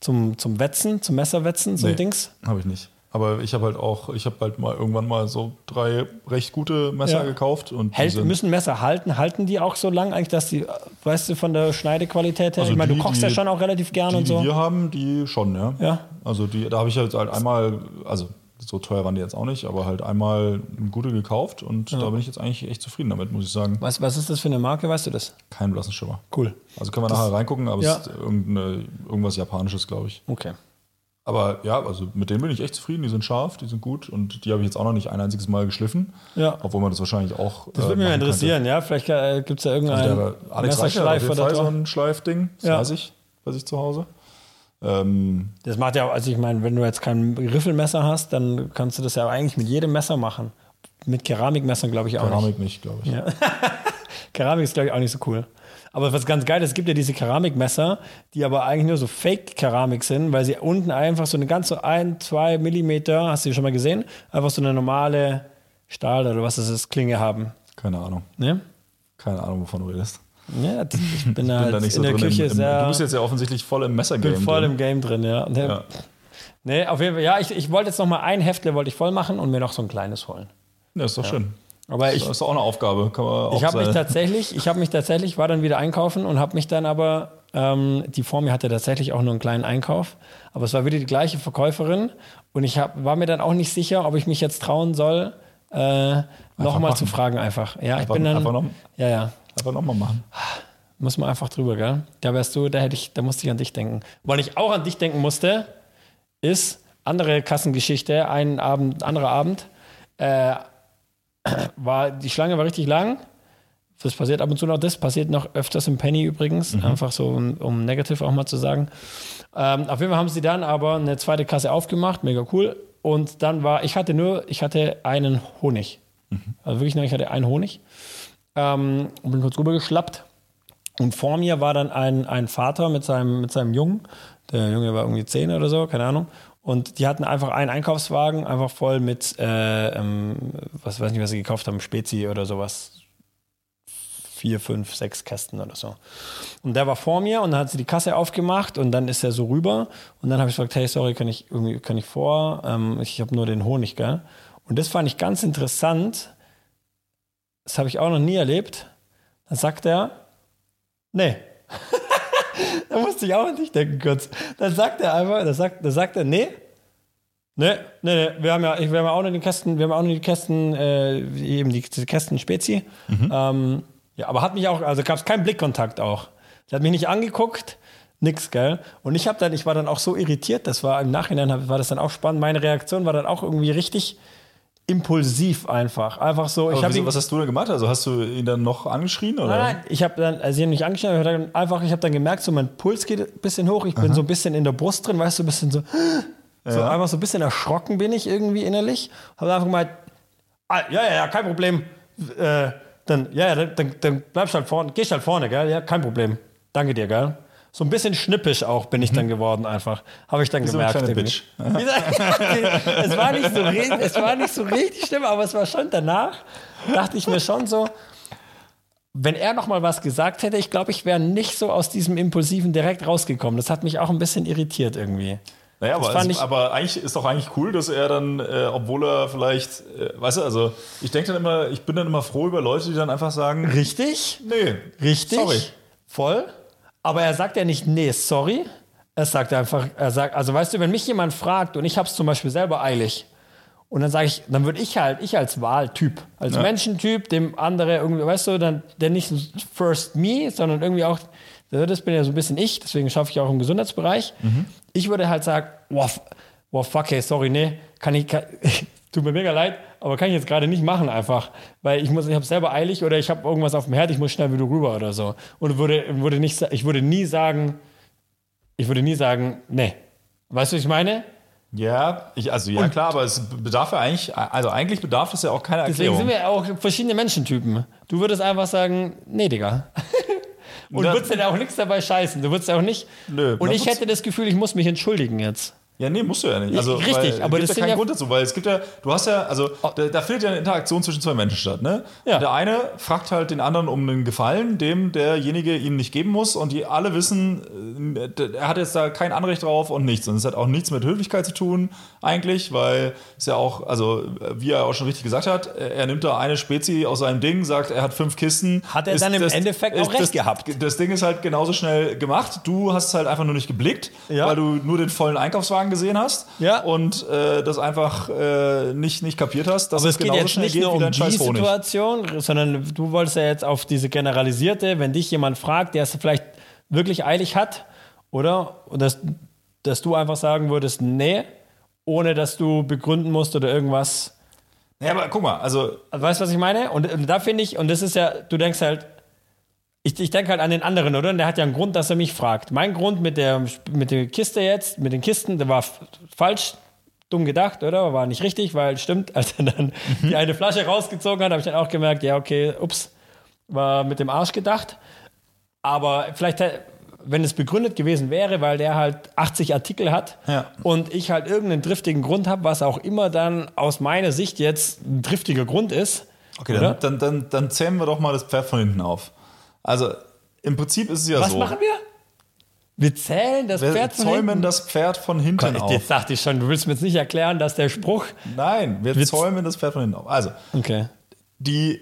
Speaker 1: zum, zum Wetzen, zum Messerwetzen, so ein
Speaker 2: Nee,
Speaker 1: Dings?
Speaker 2: Habe ich nicht. Aber ich habe halt auch, ich habe halt mal irgendwann mal so drei recht gute Messer
Speaker 1: Ja.
Speaker 2: gekauft und
Speaker 1: Hält, müssen Messer halten? Halten die auch so lang eigentlich, dass die, weißt du, von der Schneidequalität her?
Speaker 2: Also
Speaker 1: ich meine, du kochst
Speaker 2: die-
Speaker 1: ja schon auch relativ gern
Speaker 2: die,
Speaker 1: und so.
Speaker 2: die wir haben, die schon, ja.
Speaker 1: Ja.
Speaker 2: Also die, da habe ich halt, halt einmal, also so teuer waren die jetzt auch nicht, aber halt einmal eine gute gekauft und da bin ich jetzt eigentlich echt zufrieden damit, muss ich sagen.
Speaker 1: Was, was ist das für eine Marke, weißt du das?
Speaker 2: Keinen blassen Schimmer.
Speaker 1: Cool.
Speaker 2: Also können wir nachher reingucken, aber
Speaker 1: Ja.
Speaker 2: es ist irgendwas Japanisches, glaube ich.
Speaker 1: Okay.
Speaker 2: Aber ja, also mit denen bin ich echt zufrieden. Die sind scharf, die sind gut und die habe ich jetzt auch noch nicht ein einziges Mal geschliffen.
Speaker 1: Ja.
Speaker 2: Obwohl man das wahrscheinlich auch.
Speaker 1: Das würde mich mal interessieren, ja? Vielleicht äh, gibt es ja irgendeinen
Speaker 2: Also Alex jeden
Speaker 1: oder
Speaker 2: Fall so ein Schleifding, das
Speaker 1: Ja.
Speaker 2: weiß ich, weiß ich zu Hause. Ähm,
Speaker 1: Das macht ja auch, also ich meine, wenn du jetzt kein Riffelmesser hast, dann kannst du das ja eigentlich mit jedem Messer machen. Mit Keramikmessern glaube ich auch nicht.
Speaker 2: Keramik nicht, glaube ich.
Speaker 1: Ja. [laughs] Keramik ist glaube ich auch nicht so cool. Aber was ganz geil ist, es gibt ja diese Keramikmesser, die aber eigentlich nur so Fake-Keramik sind, weil sie unten einfach so eine ganz so ein, zwei Millimeter, hast du die schon mal gesehen, einfach so eine normale Stahl oder was das ist, Klinge haben.
Speaker 2: Keine Ahnung.
Speaker 1: Ne?
Speaker 2: Keine Ahnung, wovon du redest.
Speaker 1: Ja, [laughs] ich bin,
Speaker 2: Ich
Speaker 1: halt
Speaker 2: bin da nicht so
Speaker 1: in der
Speaker 2: drin.
Speaker 1: Küche
Speaker 2: im, im,
Speaker 1: sehr.
Speaker 2: du bist jetzt ja offensichtlich voll im Messergame.
Speaker 1: bin voll
Speaker 2: drin.
Speaker 1: im Game drin, ja. Nee,
Speaker 2: Ja.
Speaker 1: nee auf jeden Fall. Ja, ich, ich wollte jetzt noch mal ein Heftle wollte ich voll machen und mir noch so ein kleines holen.
Speaker 2: Ja, ist doch schön.
Speaker 1: Aber ich,
Speaker 2: das ist auch eine Aufgabe. Kann man auch
Speaker 1: ich habe mich tatsächlich, ich habe mich tatsächlich, war dann wieder einkaufen und habe mich dann aber, ähm, die vor mir hatte tatsächlich auch nur einen kleinen Einkauf, aber es war wieder die gleiche Verkäuferin und ich hab, war mir dann auch nicht sicher, ob ich mich jetzt trauen soll, äh, nochmal zu fragen einfach. Ja, ich
Speaker 2: Einfach-
Speaker 1: bin dann,
Speaker 2: einfach noch-
Speaker 1: ja, ja,
Speaker 2: Einfach nochmal machen.
Speaker 1: muss man einfach drüber, gell? Da wärst du, da hätte ich, da musste ich an dich denken. Weil ich auch an dich denken musste, ist andere Kassengeschichte, ein Abend, anderer Abend, äh, war, die Schlange war richtig lang. Das passiert ab und zu noch, das passiert noch öfters im Penny übrigens, einfach so, um, um negativ auch mal zu sagen. Ähm, auf jeden Fall haben sie dann aber eine zweite Kasse aufgemacht, mega cool. Und dann war, ich hatte nur, ich hatte einen Honig. Also wirklich nur, ich hatte einen Honig. Ähm, und bin kurz rübergeschlappt. Und vor mir war dann ein, ein Vater mit seinem, mit seinem Jungen. Der Junge war irgendwie zehn oder so, keine Ahnung. Und die hatten einfach einen Einkaufswagen, einfach voll mit, äh, ähm, was weiß nicht, was sie gekauft haben, Spezi oder sowas. Vier, fünf, sechs Kästen oder so. Und der war vor mir und dann hat sie die Kasse aufgemacht und dann ist er so rüber. Und dann habe ich gesagt, hey, sorry, kann ich irgendwie, kann ich vor? Ähm, ich habe nur den Honig, gell? Und das fand ich ganz interessant. Das habe ich auch noch nie erlebt. Dann sagt er, nee. [laughs] da musste ich auch an dich denken kurz. Dann sagt er einfach, da sagt, da sagt er, nee. Nee, nee, nee, wir haben ja, wir haben ja auch noch die Kästen, wir haben auch noch die Kästen, äh, eben die, die Kästen Spezi. Ähm, ja, aber hat mich auch, also gab es keinen Blickkontakt auch. Sie hat mich nicht angeguckt, nix, gell? Und ich habe dann, ich war dann auch so irritiert, das war im Nachhinein, war das dann auch spannend. Meine Reaktion war dann auch irgendwie richtig impulsiv einfach. Einfach so, ich
Speaker 2: Aber
Speaker 1: habe
Speaker 2: wieso,
Speaker 1: ihn,
Speaker 2: was hast du denn gemacht? Also hast du ihn dann noch angeschrien? Oder?
Speaker 1: Nein, nein, ich habe dann, also sie haben mich angeschaut, ich hab dann einfach, ich habe dann gemerkt, so mein Puls geht ein bisschen hoch, ich bin so ein bisschen in der Brust drin, weißt du, ein bisschen so, [gasps] so
Speaker 2: Ja.
Speaker 1: einfach so ein bisschen erschrocken bin ich irgendwie innerlich. Habe einfach gemeint, ah, ja, ja, ja, kein Problem. Äh, dann, ja, ja, dann, dann, dann bleibst halt vorne, gehst halt vorne, gell? Ja, kein Problem. Danke dir, gell? So ein bisschen schnippisch auch bin ich dann geworden einfach. Habe ich dann
Speaker 2: Mhm. so eine
Speaker 1: gemerkt. irgendwie.
Speaker 2: Bitch.
Speaker 1: Wie [laughs] es, war nicht so, es war nicht so richtig schlimm, aber es war schon danach, dachte ich mir schon so, wenn er noch mal was gesagt hätte, ich glaube, ich wäre nicht so aus diesem Impulsiven direkt rausgekommen. Das hat mich auch ein bisschen irritiert irgendwie.
Speaker 2: Naja, aber, es, aber eigentlich ist doch eigentlich cool, dass er dann, äh, obwohl er vielleicht, äh, weißt du, also ich denke dann immer, ich bin dann immer froh über Leute, die dann einfach sagen,
Speaker 1: Richtig?
Speaker 2: nee,
Speaker 1: Richtig?
Speaker 2: sorry.
Speaker 1: Voll. Aber er sagt ja nicht, nee, sorry. Er sagt einfach, er sagt, also weißt du, wenn mich jemand fragt und ich habe es zum Beispiel selber eilig Und dann sage ich, dann würde ich halt, ich als Wahltyp, als
Speaker 2: Ja.
Speaker 1: Menschentyp, dem andere irgendwie, weißt du, dann, der nicht first me, sondern irgendwie auch, das bin ja so ein bisschen ich, deswegen schaffe ich auch im Gesundheitsbereich. Ich würde halt sagen, wow, wow, fuck, hey, sorry, nee, kann ich, kann, [laughs] tut mir mega leid, aber kann ich jetzt gerade nicht machen einfach, weil ich muss, ich habe selber eilig oder ich habe irgendwas auf dem Herd, ich muss schnell wieder rüber oder so. Und würde, würde nicht, ich würde nie sagen, ich würde nie sagen, nee. Weißt du, was ich meine?
Speaker 2: Ja, ich, also ja klar, aber es bedarf ja eigentlich, also eigentlich bedarf es ja auch keiner
Speaker 1: Deswegen
Speaker 2: Erklärung.
Speaker 1: sind wir ja auch verschiedene Menschentypen. Du würdest einfach sagen, nee, Digga. [laughs] Und
Speaker 2: Da-
Speaker 1: würdest ja auch nichts dabei scheißen. Du würdest ja auch nicht.
Speaker 2: Nö,
Speaker 1: und ich hätte das Gefühl, ich muss mich entschuldigen jetzt.
Speaker 2: Ja, nee, musst du ja nicht. Also,
Speaker 1: Richtig, aber
Speaker 2: gibt
Speaker 1: das
Speaker 2: ja keinen
Speaker 1: ja-
Speaker 2: Grund dazu, weil es gibt ja, du hast ja, also da, da findet ja eine Interaktion zwischen zwei Menschen statt, ne?
Speaker 1: Ja.
Speaker 2: Der eine fragt halt den anderen um einen Gefallen, dem derjenige ihm nicht geben muss und die alle wissen, äh, er hat jetzt da kein Anrecht drauf und nichts. Und es hat auch nichts mit Höflichkeit zu tun, eigentlich, weil es ja auch, also wie er auch schon richtig gesagt hat, er nimmt da eine Spezie aus seinem Ding, sagt, er hat fünf Kisten.
Speaker 1: Hat er dann im Endeffekt auch recht
Speaker 2: das,
Speaker 1: gehabt.
Speaker 2: Das Ding ist halt genauso schnell gemacht. Du hast es halt einfach nur nicht geblickt,
Speaker 1: Ja.
Speaker 2: weil du nur den vollen Einkaufswagen gesehen hast
Speaker 1: Ja.
Speaker 2: und äh, das einfach äh, nicht, nicht kapiert hast, dass
Speaker 1: Aber
Speaker 2: es
Speaker 1: es geht
Speaker 2: genauso
Speaker 1: jetzt nicht
Speaker 2: geht
Speaker 1: nur um die. Situation, sondern du wolltest ja jetzt auf diese generalisierte, wenn dich jemand fragt, der es vielleicht wirklich eilig hat, oder? Und dass, dass du einfach sagen würdest, nee, ohne dass du begründen musst oder irgendwas.
Speaker 2: Ja, aber guck mal, also
Speaker 1: Also, weißt du, was ich meine? Und, und da finde ich, und das ist ja, du denkst halt, ich, ich denke halt an den anderen, oder? Und der hat ja einen Grund, dass er mich fragt. Mein Grund mit der, mit der Kiste jetzt, mit den Kisten, der war falsch, dumm gedacht, oder? War nicht richtig, weil stimmt, [laughs] als er dann die eine Flasche rausgezogen hat, habe ich dann auch gemerkt, ja, okay, ups, war mit dem Arsch gedacht. Aber vielleicht, wenn es begründet gewesen wäre, weil der halt 80 Artikel hat
Speaker 2: Ja.
Speaker 1: und ich halt irgendeinen driftigen Grund habe, was auch immer dann aus meiner Sicht jetzt ein driftiger Grund ist.
Speaker 2: okay, dann, dann, dann, dann zähmen wir doch mal das Pferd von hinten auf. Also im Prinzip ist es ja
Speaker 1: Was
Speaker 2: so.
Speaker 1: machen wir? Wir zählen das
Speaker 2: Wir
Speaker 1: Pferd von
Speaker 2: zäumen
Speaker 1: hinten.
Speaker 2: das Pferd von hinten
Speaker 1: Ich,
Speaker 2: auf.
Speaker 1: jetzt dachte ich schon, du willst mir jetzt nicht erklären, dass der Spruch.
Speaker 2: Nein, wir
Speaker 1: Witz.
Speaker 2: zäumen das Pferd von hinten auf. Also,
Speaker 1: Okay.
Speaker 2: die,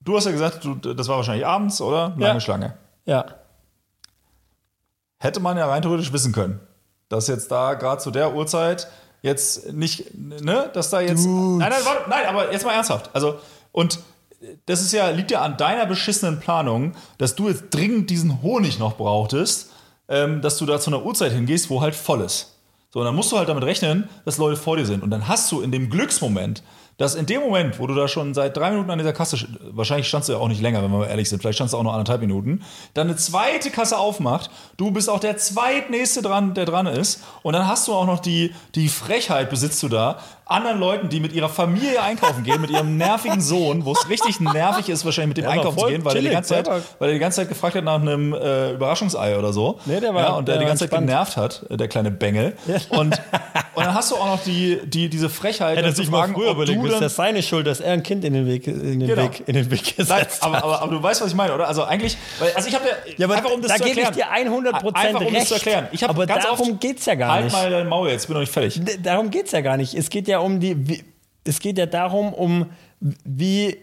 Speaker 2: du hast ja gesagt, du, das war wahrscheinlich abends, oder? Lange
Speaker 1: Ja.
Speaker 2: Schlange.
Speaker 1: Ja.
Speaker 2: hätte man ja rein theoretisch wissen können, dass jetzt da gerade zu der Uhrzeit jetzt nicht, ne, dass da jetzt. Nein, nein, warte, nein, aber jetzt mal ernsthaft. Also, und das ist ja, liegt ja an deiner beschissenen Planung, dass du jetzt dringend diesen Honig noch brauchtest, ähm, dass du da zu einer Uhrzeit hingehst, wo halt voll ist. So, und dann musst du halt damit rechnen, dass Leute vor dir sind. Und dann hast du in dem Glücksmoment, dass in dem Moment, wo du da schon seit drei Minuten an dieser Kasse, sch- wahrscheinlich standst du ja auch nicht länger, wenn wir mal ehrlich sind, vielleicht standst du auch nur anderthalb Minuten, dann eine zweite Kasse aufmacht, du bist auch der zweitnächste dran, der dran ist, und dann hast du auch noch die, die Frechheit, besitzt du da, anderen Leuten, die mit ihrer Familie einkaufen gehen, mit ihrem nervigen Sohn, wo es richtig nervig ist, wahrscheinlich mit dem
Speaker 1: war
Speaker 2: einkaufen zu gehen, weil er, die
Speaker 1: chillig,
Speaker 2: ganze Zeit, weil er die ganze Zeit gefragt hat nach einem äh, Überraschungsei oder so.
Speaker 1: Nee, der war-
Speaker 2: ja, und der,
Speaker 1: der
Speaker 2: die ganze Zeit
Speaker 1: entspannt.
Speaker 2: genervt hat, äh, der kleine Bengel. Und, und dann hast du auch noch die, die, diese Frechheit,
Speaker 1: sich
Speaker 2: zu
Speaker 1: mal
Speaker 2: fragen,
Speaker 1: früher
Speaker 2: ob
Speaker 1: überlegt,
Speaker 2: du
Speaker 1: ist das seine Schuld, dass er ein Kind in den Weg, in den
Speaker 2: Genau.
Speaker 1: Weg, in den Weg gesetzt
Speaker 2: Nein,
Speaker 1: hat.
Speaker 2: aber, aber, aber du weißt, was ich meine, oder? Also eigentlich, weil, also ich habe ja,
Speaker 1: Ja, aber
Speaker 2: einfach um das
Speaker 1: da
Speaker 2: zu
Speaker 1: gebe ich
Speaker 2: erklären.
Speaker 1: dir 100%
Speaker 2: Einfach um das zu
Speaker 1: recht.
Speaker 2: erklären. Ich
Speaker 1: Aber
Speaker 2: ganz
Speaker 1: darum
Speaker 2: oft,
Speaker 1: geht's ja gar
Speaker 2: halt
Speaker 1: nicht.
Speaker 2: mal dein Maul jetzt, bin noch nicht fertig.
Speaker 1: D- Darum geht es ja gar nicht. Es geht ja um die. Wie, es geht ja darum, um wie.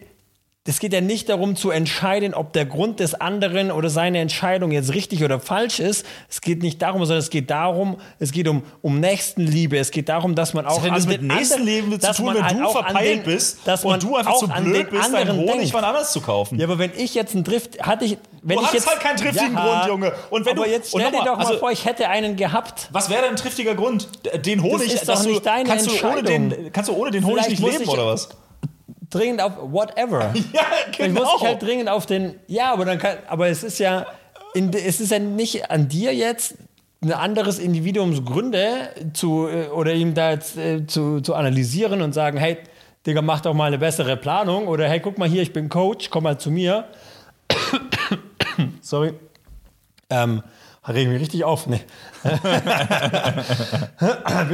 Speaker 1: Es geht ja nicht darum zu entscheiden, ob der Grund des anderen oder seine Entscheidung jetzt richtig oder falsch ist. Es geht nicht darum, sondern es geht darum, es geht um, um Nächstenliebe. Es geht darum, dass man auch
Speaker 2: hat das mit
Speaker 1: den
Speaker 2: Nächstenleben
Speaker 1: anderen-
Speaker 2: zu
Speaker 1: dass
Speaker 2: tun, wenn
Speaker 1: halt
Speaker 2: du
Speaker 1: an
Speaker 2: verpeilt
Speaker 1: den-
Speaker 2: bist
Speaker 1: dass
Speaker 2: und du einfach zu
Speaker 1: an
Speaker 2: blöd bist, deinen
Speaker 1: anderen
Speaker 2: Honig
Speaker 1: denkt.
Speaker 2: wann anders zu kaufen.
Speaker 1: Ja, aber wenn ich jetzt einen Drift hatte ich, wenn
Speaker 2: Du
Speaker 1: ich
Speaker 2: hattest
Speaker 1: jetzt
Speaker 2: halt keinen triftigen
Speaker 1: Ja,
Speaker 2: Grund, Junge. Und wenn
Speaker 1: aber
Speaker 2: du-
Speaker 1: jetzt stell dir
Speaker 2: nochmal,
Speaker 1: doch mal
Speaker 2: also-
Speaker 1: vor, ich hätte einen gehabt.
Speaker 2: Was wäre denn ein triftiger Grund? Den Honig,
Speaker 1: ist
Speaker 2: dass
Speaker 1: doch
Speaker 2: du,
Speaker 1: nicht deine
Speaker 2: kannst, du ohne
Speaker 1: Entscheidung.
Speaker 2: den, kannst du ohne den Honig
Speaker 1: Vielleicht
Speaker 2: nicht leben
Speaker 1: ich-
Speaker 2: oder was?
Speaker 1: Dringend auf whatever. [laughs]
Speaker 2: Ja,
Speaker 1: Ich muss ich halt dringend auf den. Ja, aber dann kann. Aber es ist ja. In, es ist ja nicht an dir jetzt ein anderes Individuums Gründe zu äh, oder ihm da jetzt, äh, zu, zu analysieren und sagen, hey, Digga, mach doch mal eine bessere Planung oder hey, guck mal hier, ich bin Coach, komm mal zu mir. [coughs] Sorry. Ähm, reg ich mich richtig auf. Nee. [laughs] bin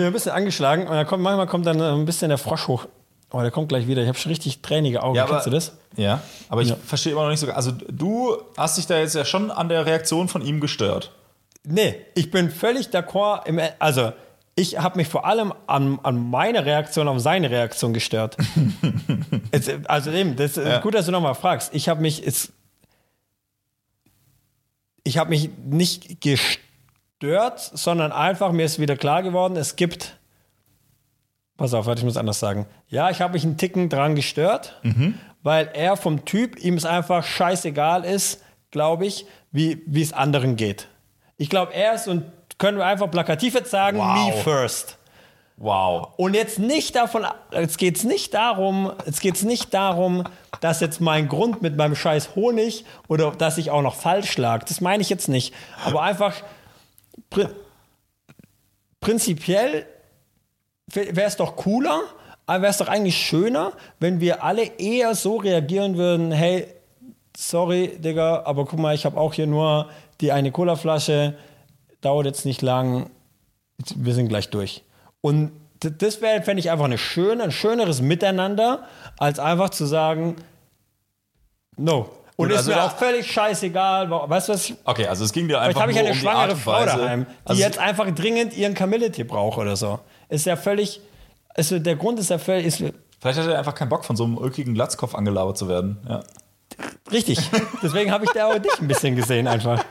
Speaker 1: ein bisschen angeschlagen und dann kommt, manchmal kommt dann ein bisschen der Frosch hoch. Oh, der kommt gleich wieder. Ich habe schon richtig tränige Augen. Kennst du das?
Speaker 2: Ja, aber ich verstehe immer noch nicht so. Also du hast dich da jetzt ja schon an der Reaktion von ihm gestört.
Speaker 1: Nee, ich bin völlig d'accord. Im, also, ich habe mich vor allem an, an meine Reaktion auf seine Reaktion gestört. [laughs] es, also eben, das ist
Speaker 2: Ja.
Speaker 1: gut, dass du nochmal fragst. Ich habe mich, es, ich habe mich nicht gestört, sondern einfach, mir ist wieder klar geworden, es gibt Pass auf, warte, ich muss anders sagen. Ja, ich habe mich einen Ticken dran gestört, weil er vom Typ, ihm es einfach scheißegal ist, glaube ich, wie wie es anderen geht. Ich glaube, er ist und können wir einfach plakativ jetzt sagen,
Speaker 2: Wow.
Speaker 1: me first.
Speaker 2: Wow.
Speaker 1: Und jetzt nicht davon, jetzt geht's nicht darum, jetzt geht's nicht darum, dass jetzt mein Grund mit meinem scheiß Honig oder dass ich auch noch falsch lag. Das meine ich jetzt nicht. Aber einfach pri prinzipiell wäre es doch cooler, aber wäre es doch eigentlich schöner, wenn wir alle eher so reagieren würden, hey, sorry, Digga, aber guck mal, ich habe auch hier nur die eine Colaflasche, dauert jetzt nicht lang, wir sind gleich durch. Und das wäre, fände ich einfach eine schöne, ein schöneres Miteinander, als einfach zu sagen, no. Und ist
Speaker 2: also
Speaker 1: mir auch völlig scheißegal, weißt du was?
Speaker 2: Okay, also es ging dir
Speaker 1: Vielleicht
Speaker 2: einfach
Speaker 1: habe ich eine
Speaker 2: um
Speaker 1: schwangere
Speaker 2: und
Speaker 1: Frau daheim, die
Speaker 2: Also,
Speaker 1: jetzt einfach dringend ihren Kamillentee braucht oder so. Ist ja völlig, also der Grund ist ja völlig, ist,
Speaker 2: vielleicht hat er einfach keinen Bock, von so einem ulkigen Glatzkopf angelabert zu werden. Ja.
Speaker 1: richtig. Deswegen habe ich da auch dich ein bisschen gesehen einfach.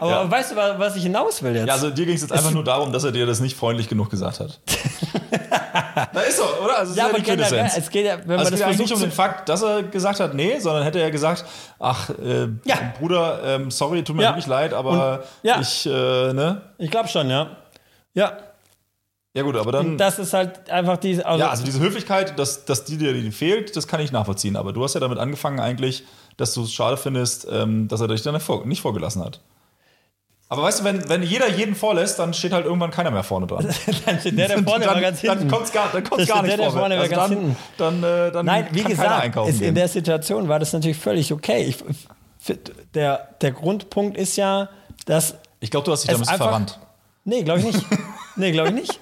Speaker 1: Aber
Speaker 2: Ja.
Speaker 1: weißt du, wa- was ich hinaus will jetzt?
Speaker 2: Ja, also dir ging es jetzt einfach nur darum, dass er dir das nicht freundlich genug gesagt hat. [laughs] Na ist so, oder? Also,
Speaker 1: Ja,
Speaker 2: ist
Speaker 1: aber
Speaker 2: die
Speaker 1: generell, es geht ja, wenn
Speaker 2: Also
Speaker 1: man das
Speaker 2: geht nicht um den Fakt, dass er gesagt hat, nee, sondern hätte er gesagt, ach, äh,
Speaker 1: Ja.
Speaker 2: Bruder, ähm, sorry, tut mir
Speaker 1: Ja.
Speaker 2: wirklich leid, aber
Speaker 1: ja.
Speaker 2: ich, äh, ne?
Speaker 1: Ich glaube schon, ja. Ja,
Speaker 2: Ja gut, aber dann,
Speaker 1: das ist halt einfach diese, also,
Speaker 2: ja, also diese Höflichkeit, dass, dass die dir die fehlt, das kann ich nachvollziehen. Aber du hast ja damit angefangen eigentlich, dass du es schade findest, ähm, dass er dich dann nicht vor- nicht vorgelassen hat. Aber weißt du, wenn, wenn jeder jeden vorlässt, dann steht halt irgendwann keiner mehr vorne dran. [laughs]
Speaker 1: dann steht der, der vorne
Speaker 2: dann,
Speaker 1: ganz hinten.
Speaker 2: Dann kommt's gar, dann kommt's
Speaker 1: Da
Speaker 2: gar nicht
Speaker 1: der, der
Speaker 2: vorwärts.
Speaker 1: vorne
Speaker 2: Also dann,
Speaker 1: hinten.
Speaker 2: dann, äh, dann
Speaker 1: Nein, wie gesagt, ist, in der Situation war das natürlich völlig okay. Ich, der, der Grundpunkt ist ja, dass
Speaker 2: Ich glaube, du hast dich
Speaker 1: es
Speaker 2: damit verrannt.
Speaker 1: Nee, glaube ich nicht. [laughs] nee, glaube ich nicht.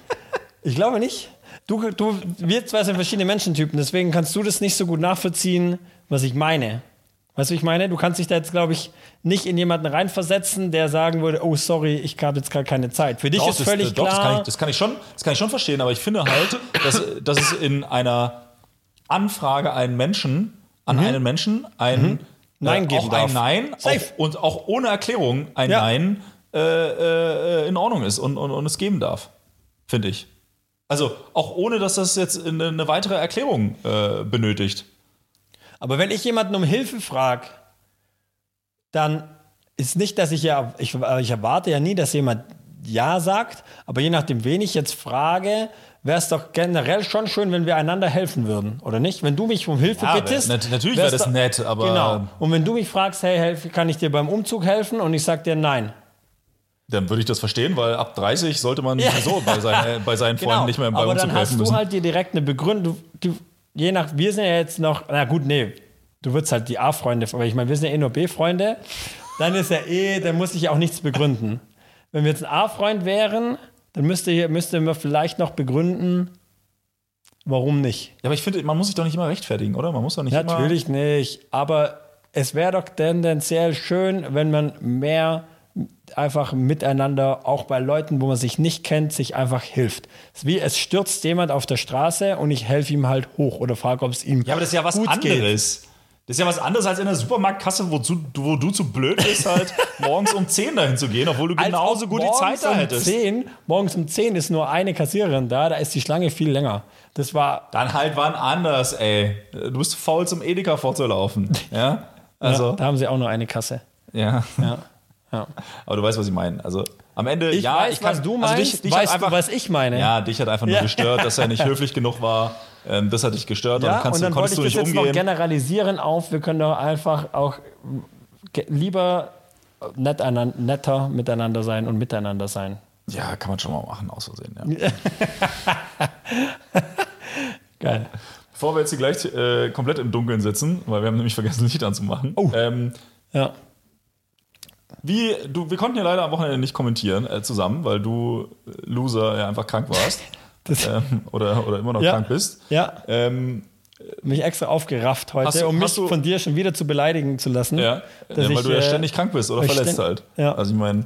Speaker 1: Ich glaube nicht. Du, du, wir zwei sind verschiedene Menschentypen, deswegen kannst du das nicht so gut nachvollziehen, was ich meine. Weißt du, wie ich meine? Du kannst dich da jetzt, glaube ich, nicht in jemanden reinversetzen, der sagen würde, oh, sorry, ich habe jetzt gerade keine Zeit. Für dich
Speaker 2: Doch,
Speaker 1: ist
Speaker 2: das,
Speaker 1: völlig
Speaker 2: doch,
Speaker 1: klar.
Speaker 2: Das kann, ich, das, kann ich schon, das kann ich schon verstehen, aber ich finde halt, dass, dass es in einer Anfrage einen Menschen, an einen Menschen ein
Speaker 1: Mhm. Nein
Speaker 2: äh,
Speaker 1: geben
Speaker 2: auch
Speaker 1: darf.
Speaker 2: ein Nein
Speaker 1: Safe.
Speaker 2: Auch, und auch ohne Erklärung ein
Speaker 1: Ja.
Speaker 2: Nein äh, äh, in Ordnung ist und, und, und es geben darf, finde ich. Also auch ohne, dass das jetzt eine, weitere Erklärung äh, benötigt.
Speaker 1: Aber wenn ich jemanden um Hilfe frage, dann ist nicht, dass ich ja, ich, ich erwarte ja nie, dass jemand Ja sagt, aber je nachdem, wen ich jetzt frage, wäre es doch generell schon schön, wenn wir einander helfen würden, oder nicht? Wenn du mich um Hilfe
Speaker 2: Ja,
Speaker 1: bittest.
Speaker 2: nat- natürlich
Speaker 1: wär's
Speaker 2: wär das nett, aber-
Speaker 1: Genau. Und wenn du mich fragst, hey, helf, kann ich dir beim Umzug helfen? Und ich sag dir nein.
Speaker 2: Dann würde ich das verstehen, weil ab 30 sollte man [laughs] sowieso bei, seinen, bei seinen Freunden nicht mehr beim
Speaker 1: Genau. aber
Speaker 2: Umzug
Speaker 1: dann hast du
Speaker 2: müssen.
Speaker 1: halt dir direkt eine Begründung. Du, du, je nach, wir sind ja jetzt noch, na gut, nee, du wirst halt die A-Freunde, aber ich meine, wir sind ja eh nur B-Freunde. Dann ist ja eh, dann muss ich auch nichts begründen. Wenn wir jetzt ein A-Freund wären, dann müsste, müsste man vielleicht noch begründen, warum nicht.
Speaker 2: Ja, aber ich finde, man muss sich doch nicht immer rechtfertigen, oder? Man muss doch nicht immer.
Speaker 1: Natürlich nicht, aber es wäre doch tendenziell schön, wenn man mehr einfach miteinander, auch bei Leuten, wo man sich nicht kennt, sich einfach hilft. Es ist wie, es stürzt jemand auf der Straße und ich helfe ihm halt hoch oder frage, ob es ihm
Speaker 2: Ja, aber das ist ja was
Speaker 1: gut geht.
Speaker 2: anderes. Das ist ja was anderes als in der Supermarktkasse, wo du, wo du zu blöd bist, halt [laughs] morgens um 10 dahin zu gehen, obwohl du genauso gut die Zeit da
Speaker 1: um
Speaker 2: hättest.
Speaker 1: 10, morgens um 10 ist nur eine Kassiererin da, da ist die Schlange viel länger. Das war,
Speaker 2: Dann halt wann anders, ey. Du bist zu faul zum Edeka vorzulaufen. Ja? [laughs] Also,
Speaker 1: ja, da haben sie auch nur eine Kasse.
Speaker 2: ja.
Speaker 1: Ja. Ja.
Speaker 2: Aber du weißt, was ich meine. Also, am Ende,
Speaker 1: Ich
Speaker 2: ja,
Speaker 1: weiß,
Speaker 2: ich kann,
Speaker 1: was du
Speaker 2: also
Speaker 1: meinst,
Speaker 2: dich, dich
Speaker 1: weißt
Speaker 2: hat
Speaker 1: du,
Speaker 2: einfach,
Speaker 1: was ich meine.
Speaker 2: Ja, dich hat einfach nur
Speaker 1: Ja.
Speaker 2: gestört, dass er nicht [laughs] höflich genug war. Ähm, das hat dich gestört.
Speaker 1: Ja,
Speaker 2: und kannst
Speaker 1: und dann
Speaker 2: du,
Speaker 1: wollte
Speaker 2: konntest
Speaker 1: ich
Speaker 2: du
Speaker 1: das
Speaker 2: nicht
Speaker 1: jetzt noch
Speaker 2: umgehen.
Speaker 1: generalisieren auf, wir können doch einfach auch lieber nett netter miteinander sein und miteinander sein.
Speaker 2: Ja, kann man schon mal machen, aus Versehen. Ja. [laughs]
Speaker 1: Geil.
Speaker 2: Bevor wir jetzt hier gleich äh, komplett im Dunkeln sitzen, weil wir haben nämlich vergessen, Licht anzumachen.
Speaker 1: Oh.
Speaker 2: Ähm,
Speaker 1: Ja.
Speaker 2: Wie, du, wir konnten ja leider am Wochenende nicht kommentieren äh, zusammen, weil du äh, Loser ja einfach krank warst. [laughs] Ähm, oder, oder immer noch
Speaker 1: Ja.
Speaker 2: krank bist.
Speaker 1: ja,
Speaker 2: Ähm,
Speaker 1: mich extra aufgerafft heute,
Speaker 2: Hast
Speaker 1: um mich
Speaker 2: du-
Speaker 1: von dir schon wieder zu beleidigen zu lassen.
Speaker 2: ja, ja, weil
Speaker 1: ich,
Speaker 2: du ja
Speaker 1: äh,
Speaker 2: ständig krank bist oder verletzt halt.
Speaker 1: Ja.
Speaker 2: Also ich meine,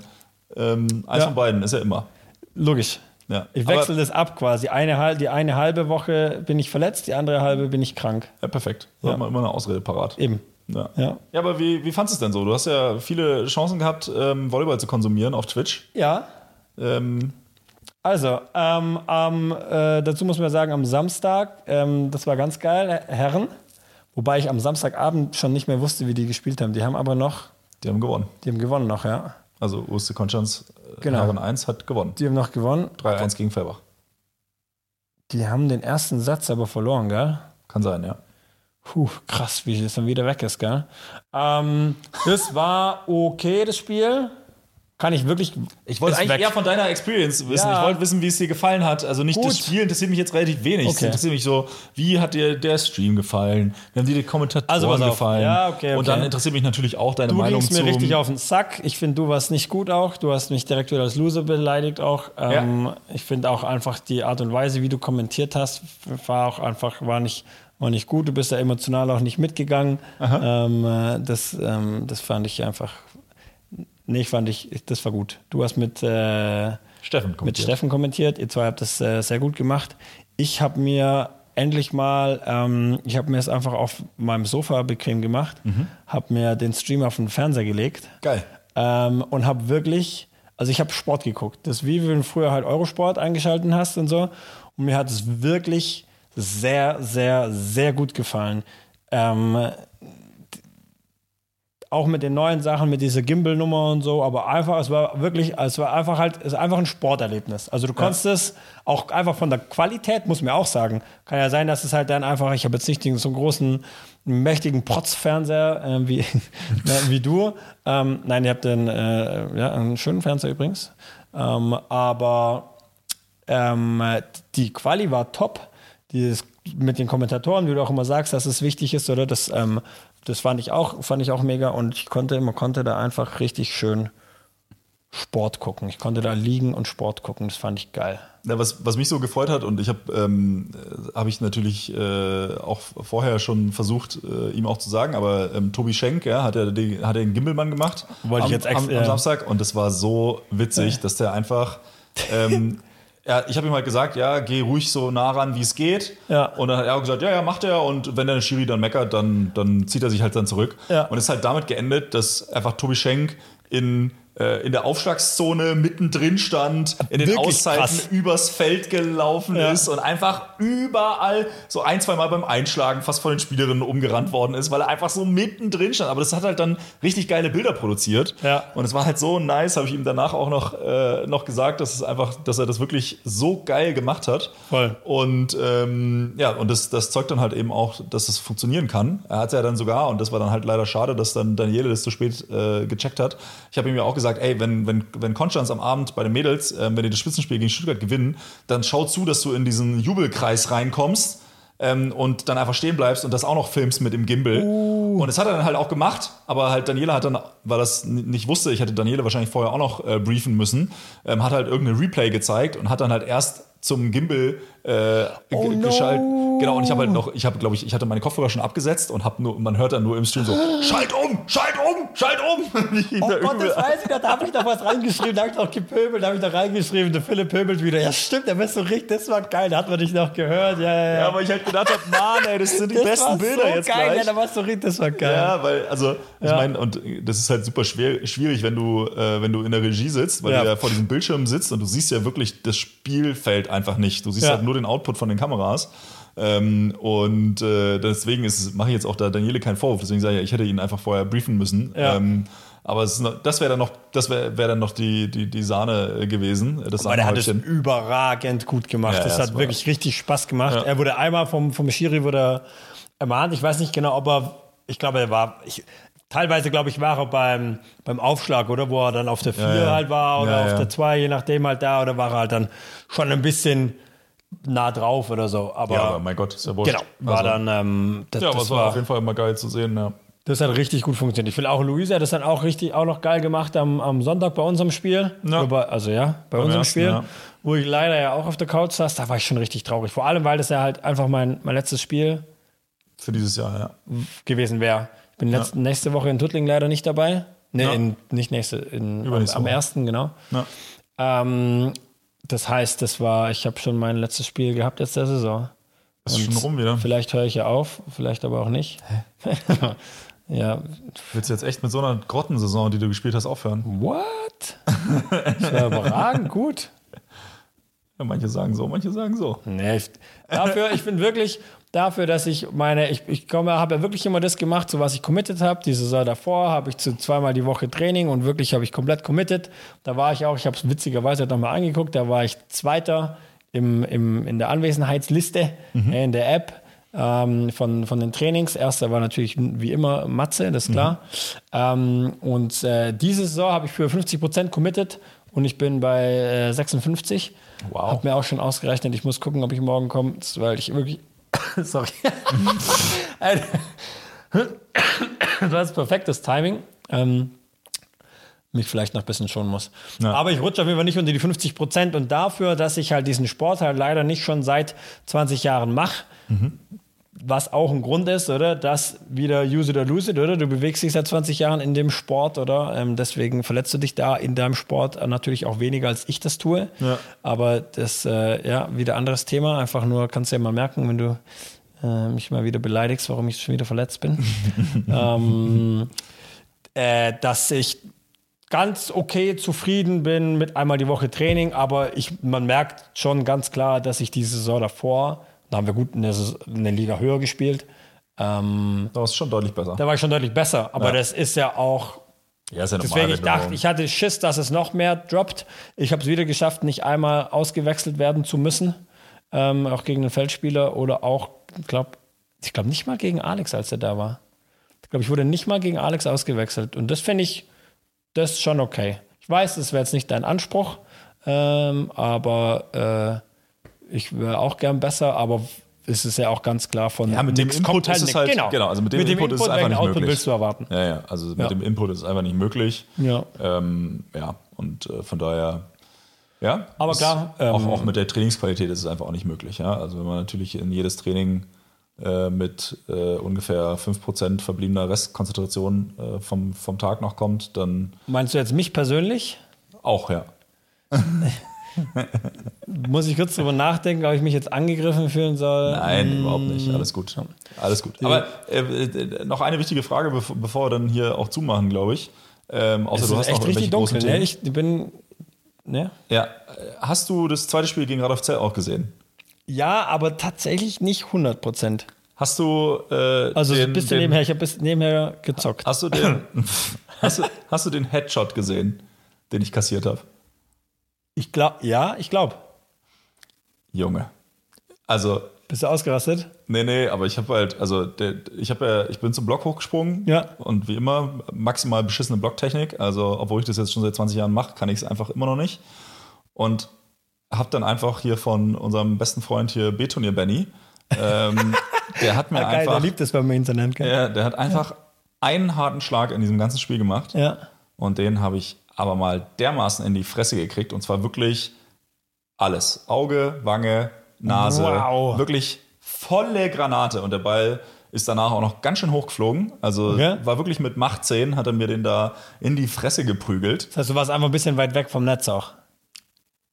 Speaker 2: ähm, eins von beiden ist ja immer.
Speaker 1: Logisch.
Speaker 2: Ja.
Speaker 1: Ich wechsle das ab quasi. Eine, die eine halbe Woche bin ich verletzt, die andere halbe bin ich krank.
Speaker 2: Ja, perfekt. Da
Speaker 1: Ja.
Speaker 2: hat man immer eine Ausrede parat.
Speaker 1: Eben.
Speaker 2: Ja.
Speaker 1: Ja.
Speaker 2: Ja, aber wie, wie fandest du es denn so? Du hast ja viele Chancen gehabt, ähm, Volleyball zu konsumieren auf Twitch.
Speaker 1: Ja.
Speaker 2: Ähm,
Speaker 1: Also, ähm, äh, dazu muss man sagen, am Samstag, ähm, das war ganz geil, Herren. Wobei ich am Samstagabend schon nicht mehr wusste, wie die gespielt haben. Die haben aber noch,
Speaker 2: Die haben gewonnen.
Speaker 1: die haben gewonnen noch, ja.
Speaker 2: Also USC Konstanz äh,
Speaker 1: Genau.
Speaker 2: Herren 1 hat gewonnen.
Speaker 1: Die haben noch gewonnen.
Speaker 2: 3-1 gegen Felbach.
Speaker 1: Die haben den ersten Satz aber verloren, gell?
Speaker 2: Kann sein, ja.
Speaker 1: Puh, krass, wie das dann wieder weg ist, gell? Ähm, das war okay, das Spiel. Kann ich wirklich.
Speaker 2: Ich wollte eigentlich
Speaker 1: weg.
Speaker 2: eher von deiner Experience wissen.
Speaker 1: Ja.
Speaker 2: Ich wollte wissen, wie es dir gefallen hat. Also nicht
Speaker 1: Gut.
Speaker 2: das Spiel interessiert mich jetzt relativ wenig. Es
Speaker 1: Okay.
Speaker 2: interessiert mich so, wie hat dir der Stream gefallen? Wie haben dir die Kommentatoren
Speaker 1: Also,
Speaker 2: gefallen?
Speaker 1: Ja, okay,
Speaker 2: Und
Speaker 1: okay.
Speaker 2: dann interessiert mich natürlich auch deine
Speaker 1: Du
Speaker 2: Meinung
Speaker 1: gingst mir richtig auf den Sack. Ich finde, du warst nicht gut auch. Du hast mich direkt wieder als Loser beleidigt auch. Ähm, Ich finde auch einfach die Art und Weise, wie du kommentiert hast, war auch einfach, war nicht, war nicht gut. Du bist da emotional auch nicht mitgegangen. Ähm, äh, das, ähm, das fand ich einfach. Nee, fand ich, das war gut. Du hast mit, äh,
Speaker 2: Steffen
Speaker 1: mit
Speaker 2: kommentiert.
Speaker 1: Steffen kommentiert. Ihr zwei habt das äh, sehr gut gemacht. Ich habe mir endlich mal, ähm, ich habe mir es einfach auf meinem Sofa bequem gemacht,
Speaker 2: Mhm.
Speaker 1: habe mir den Stream auf den Fernseher gelegt
Speaker 2: Geil.
Speaker 1: ähm, und habe wirklich, also ich habe Sport geguckt. Das ist wie wenn du früher halt Eurosport eingeschalten hast und so. Und mir hat es wirklich sehr, sehr, sehr gut gefallen. Ähm, auch mit den neuen Sachen, mit dieser Gimbal-Nummer und so, aber einfach, es war wirklich, es war einfach halt, es ist einfach ein Sporterlebnis. Also du konntest es auch einfach von der Qualität, muss man auch sagen, kann ja sein, dass es halt dann einfach, ich habe jetzt nicht den, so einen großen, mächtigen Protzfernseher äh, wie, ja, [laughs] wie du. Ähm, nein, ihr habt den, äh, ja, einen schönen Fernseher übrigens. Ähm, aber ähm, die Quali war top. Dieses mit den Kommentatoren, wie du auch immer sagst, dass es wichtig ist, oder? Das, ähm, das fand ich auch, fand ich auch mega und ich konnte, man konnte da einfach richtig schön Sport gucken. Ich konnte da liegen und Sport gucken. Das fand ich geil.
Speaker 2: Ja, was, was mich so gefreut hat, und ich habe ähm, äh, hab ich natürlich äh, auch vorher schon versucht, äh, ihm auch zu sagen, aber ähm, Tobi Schenk ja, hat ja die, hat ja den Gimbelmann gemacht
Speaker 1: Wollte
Speaker 2: am,
Speaker 1: ich jetzt
Speaker 2: am, am. Samstag und das war so witzig, dass der einfach [laughs] ähm, ja, ich habe ihm halt gesagt, ja, geh ruhig so nah ran, wie es geht.
Speaker 1: Ja.
Speaker 2: Und dann hat er auch gesagt, ja, ja, macht er. Und wenn der Schiri dann meckert, dann, dann zieht er sich halt dann zurück.
Speaker 1: Ja.
Speaker 2: Und es ist halt damit geendet, dass einfach Tobi Schenk in, in der Aufschlagszone mittendrin stand, in den
Speaker 1: Wirklich
Speaker 2: Auszeiten
Speaker 1: krass.
Speaker 2: übers Feld gelaufen
Speaker 1: Ja.
Speaker 2: ist und einfach überall so ein, zwei Mal beim Einschlagen fast von den Spielerinnen umgerannt worden ist, weil er einfach so mittendrin stand. Aber das hat halt dann richtig geile Bilder produziert.
Speaker 1: Ja.
Speaker 2: Und es war halt so nice, habe ich ihm danach auch noch, äh, noch gesagt, dass es einfach, dass er das wirklich so geil gemacht hat.
Speaker 1: Voll.
Speaker 2: Und ähm, ja, und das, das zeugt dann halt eben auch, dass es funktionieren kann. Er hat ja dann sogar, und das war dann halt leider schade, dass dann Daniele das zu spät äh, gecheckt hat. Ich habe ihm ja auch gesagt, ey, wenn, wenn, wenn Konstanz am Abend bei den Mädels, äh, wenn die das Spitzenspiel gegen Stuttgart gewinnen, dann schau zu, dass du in diesen Jubelkreis reinkommst. Ähm, und dann einfach stehen bleibst und das auch noch filmst mit dem Gimbal. Und das hat er dann halt auch gemacht, aber halt Daniela hat dann, weil das nicht wusste, ich hätte Daniele wahrscheinlich vorher auch noch äh, briefen müssen, ähm, hat halt irgendeine Replay gezeigt und hat dann halt erst zum Gimbal äh,
Speaker 1: Oh no.
Speaker 2: geschaltet. Genau, und ich habe halt noch, ich habe, glaube ich, ich hatte meine Kopfhörer schon abgesetzt und habe nur, man hört dann nur im Stream so, [gasps] schalt um, schalt um, schalt um. [laughs]
Speaker 1: Oh
Speaker 2: da
Speaker 1: Gott, das weiß ich noch, da habe ich doch was reingeschrieben, da habe ich doch gepöbelt, da habe ich doch reingeschrieben, der Philipp pöbelt wieder. Ja, stimmt, der bist so richtig, das war geil, da hat man dich noch gehört. Ja, ja, ja.
Speaker 2: ja, aber ich halt gedacht habe, Mann, ey, das sind die
Speaker 1: das
Speaker 2: besten Bilder
Speaker 1: so
Speaker 2: jetzt
Speaker 1: geil,
Speaker 2: gleich.
Speaker 1: Ja, da warst du richtig, das war geil.
Speaker 2: Ja, weil, also, ich
Speaker 1: Ja.
Speaker 2: meine, und das ist halt super schwer, schwierig, wenn du, äh, wenn du in der Regie sitzt, weil
Speaker 1: Ja.
Speaker 2: du ja vor diesem Bildschirm sitzt und du siehst ja wirklich das Spielfeld einfach nicht. Du siehst
Speaker 1: Ja.
Speaker 2: halt nur den Output von den Kameras. Ähm, und äh, deswegen ist- mache ich jetzt auch da Daniele keinen Vorwurf. Deswegen sage ich, ich hätte ihn einfach vorher briefen müssen.
Speaker 1: Ja.
Speaker 2: Ähm, aber es ist noch, das wäre dann noch, das wäre wär dann noch die, die, die Sahne äh, gewesen. Das
Speaker 1: Aber der hat es überragend gut gemacht.
Speaker 2: Ja,
Speaker 1: das
Speaker 2: ja,
Speaker 1: hat wirklich richtig Spaß gemacht.
Speaker 2: Ja.
Speaker 1: Er wurde einmal vom, vom Schiri wurde ermahnt. Ich weiß nicht genau, ob er, ich glaube, er war, ich, teilweise glaube ich, war er beim, beim Aufschlag, oder? Wo er dann auf der 4
Speaker 2: Ja, ja.
Speaker 1: halt war oder
Speaker 2: Ja,
Speaker 1: auf der 2, je nachdem halt da, oder war er halt dann schon ein bisschen nah drauf oder so. Aber,
Speaker 2: ja, aber mein Gott, ist ja wurscht.
Speaker 1: genau, war
Speaker 2: Also,
Speaker 1: dann, ähm, das,
Speaker 2: Ja, aber
Speaker 1: das
Speaker 2: es war auf jeden Fall immer geil zu sehen, ja.
Speaker 1: das hat richtig gut funktioniert. Ich finde auch Luisa hat das dann auch richtig auch noch geil gemacht am, am Sonntag bei unserem Spiel.
Speaker 2: Ja.
Speaker 1: Bei, also ja, bei unserem
Speaker 2: ersten,
Speaker 1: Spiel,
Speaker 2: ja.
Speaker 1: wo ich leider ja auch auf der Couch saß, da war ich schon richtig traurig. Vor allem, weil das ja halt einfach mein, mein letztes Spiel
Speaker 2: Für dieses Jahr, ja.
Speaker 1: gewesen wäre. Ich bin letzte, nächste Woche in Tuttling leider nicht dabei. Nee,
Speaker 2: Ja.
Speaker 1: in, nicht nächste, in, am,
Speaker 2: Übernächste
Speaker 1: am
Speaker 2: Woche.
Speaker 1: ersten, genau.
Speaker 2: ja.
Speaker 1: Ähm, das heißt, das war, ich habe schon mein letztes Spiel gehabt jetzt der Saison.
Speaker 2: Ist schon rum wieder.
Speaker 1: Vielleicht höre ich ja auf, vielleicht aber auch nicht. [laughs] ja,
Speaker 2: Willst du jetzt echt mit so einer Grottensaison, die du gespielt hast, aufhören?
Speaker 1: What? Das war überragend gut.
Speaker 2: Manche sagen so, manche sagen so.
Speaker 1: Nee, ich, dafür, ich bin wirklich dafür, dass ich meine, ich, ich komme, habe ja wirklich immer das gemacht, so was ich committed habe. Die Saison davor habe ich zu zweimal die Woche Training und wirklich habe ich komplett committed. Da war ich auch, ich habe es witzigerweise nochmal angeguckt, da war ich Zweiter im, im, in der Anwesenheitsliste äh, in der App. Ähm, von, von den Trainings. Erster war natürlich wie immer Matze, das ist klar. Ähm, und äh, diese Saison habe ich für 50 Prozent committed und ich bin bei äh, 56.
Speaker 2: Wow.
Speaker 1: Hab mir auch schon ausgerechnet, ich muss gucken, ob ich morgen komme, weil ich wirklich. [coughs] Sorry. das ist perfektes Timing. Ähm, mich vielleicht noch ein bisschen schonen muss.
Speaker 2: Ja.
Speaker 1: Aber ich rutsche auf jeden Fall nicht unter die 50 Prozent und dafür, dass ich halt diesen Sport halt leider nicht schon seit 20 Jahren mache, was auch ein Grund ist, oder? Dass wieder use it or lose it, oder? Du bewegst dich seit 20 Jahren in dem Sport, oder? Ähm, deswegen verletzt du dich da in deinem Sport natürlich auch weniger, als ich das tue.
Speaker 2: Ja.
Speaker 1: Aber das, äh, ja, wieder anderes Thema. Einfach nur, kannst du ja mal merken, wenn du äh, mich mal wieder beleidigst, warum ich schon wieder verletzt bin. [laughs] ähm, äh, dass ich ganz okay zufrieden bin mit einmal die Woche Training, aber ich, man merkt schon ganz klar, dass ich die Saison davor, da haben wir gut in der, Saison- in der Liga höher gespielt, ähm,
Speaker 2: Da ist schon deutlich besser.
Speaker 1: da war ich schon deutlich besser. Aber
Speaker 2: Ja.
Speaker 1: das ist ja auch
Speaker 2: Ja, ist ja
Speaker 1: Deswegen, ich dachte, ich hatte Schiss, dass es noch mehr droppt. Ich habe es wieder geschafft, nicht einmal ausgewechselt werden zu müssen. Ähm, auch gegen einen Feldspieler oder auch, ich glaube, ich glaube nicht mal gegen Alex, als er da war. Ich glaube, ich wurde nicht mal gegen Alex ausgewechselt. Und das finde ich, das ist schon okay. Ich weiß, das wäre jetzt nicht dein Anspruch, ähm, aber äh, ich wäre auch gern besser, aber es ist ja auch ganz klar von
Speaker 2: Ja, mit dem Input
Speaker 1: kommt
Speaker 2: ist es halt-
Speaker 1: genau.
Speaker 2: genau, also mit dem Input ist es einfach nicht
Speaker 1: Output
Speaker 2: möglich.
Speaker 1: willst du erwarten?
Speaker 2: Ja, ja, also mit
Speaker 1: Ja.
Speaker 2: dem Input ist es einfach nicht möglich.
Speaker 1: Ja.
Speaker 2: Ähm, ja, und äh, von daher, ja.
Speaker 1: Aber klar,
Speaker 2: auch,
Speaker 1: ähm,
Speaker 2: auch mit der Trainingsqualität ist es einfach auch nicht möglich. Ja? Also, wenn man natürlich in jedes Training äh, mit äh, ungefähr 5% verbliebener Restkonzentration äh, vom, vom Tag noch kommt, dann
Speaker 1: Meinst du jetzt mich persönlich?
Speaker 2: auch, ja. [laughs] [laughs]
Speaker 1: Muss ich kurz drüber nachdenken, ob ich mich jetzt angegriffen fühlen soll?
Speaker 2: Nein, überhaupt nicht. Alles gut. Alles gut. Aber äh, äh, noch eine wichtige Frage, bevor, wir dann hier auch zumachen, glaube ich. Ähm, außer
Speaker 1: Es
Speaker 2: du hast
Speaker 1: echt
Speaker 2: noch
Speaker 1: richtig dunkel. Ne? Ich bin. Ne?
Speaker 2: Ja, hast du das zweite Spiel gegen Radolf Zell auch gesehen?
Speaker 1: Ja, aber tatsächlich nicht 100 Prozent.
Speaker 2: Hast du äh,
Speaker 1: Also
Speaker 2: den,
Speaker 1: bist du
Speaker 2: den,
Speaker 1: nebenher, ich habe bis nebenher gezockt.
Speaker 2: hast du den [laughs] hast du, hast du den Headshot gesehen, den ich kassiert habe?
Speaker 1: Ich glaube, ja, ich glaube.
Speaker 2: Junge. Also
Speaker 1: Bist du ausgerastet?
Speaker 2: Nee, nee, aber ich habe halt, also der, ich habe ja, ich bin zum Block hochgesprungen
Speaker 1: Ja.
Speaker 2: und wie immer maximal beschissene Blocktechnik. Also, obwohl ich das jetzt schon seit 20 Jahren mache, kann ich es einfach immer noch nicht. Und habe dann einfach hier von unserem besten Freund hier Betonier Benny, ähm, [laughs] der hat mir
Speaker 1: Ah, geil,
Speaker 2: einfach,
Speaker 1: der liebt es, wenn man ihn so nennt.
Speaker 2: ja, der hat einfach einen harten Schlag in diesem ganzen Spiel gemacht.
Speaker 1: Ja.
Speaker 2: Und den habe ich aber mal dermaßen in die Fresse gekriegt. Und zwar wirklich alles. Auge, Wange, Nase.
Speaker 1: Wow.
Speaker 2: Wirklich volle Granate. Und der Ball ist danach auch noch ganz schön hochgeflogen. Also
Speaker 1: Okay.
Speaker 2: war wirklich mit Macht 10, hat er mir den da in die Fresse geprügelt.
Speaker 1: Das heißt, du warst einfach ein bisschen weit weg vom Netz auch.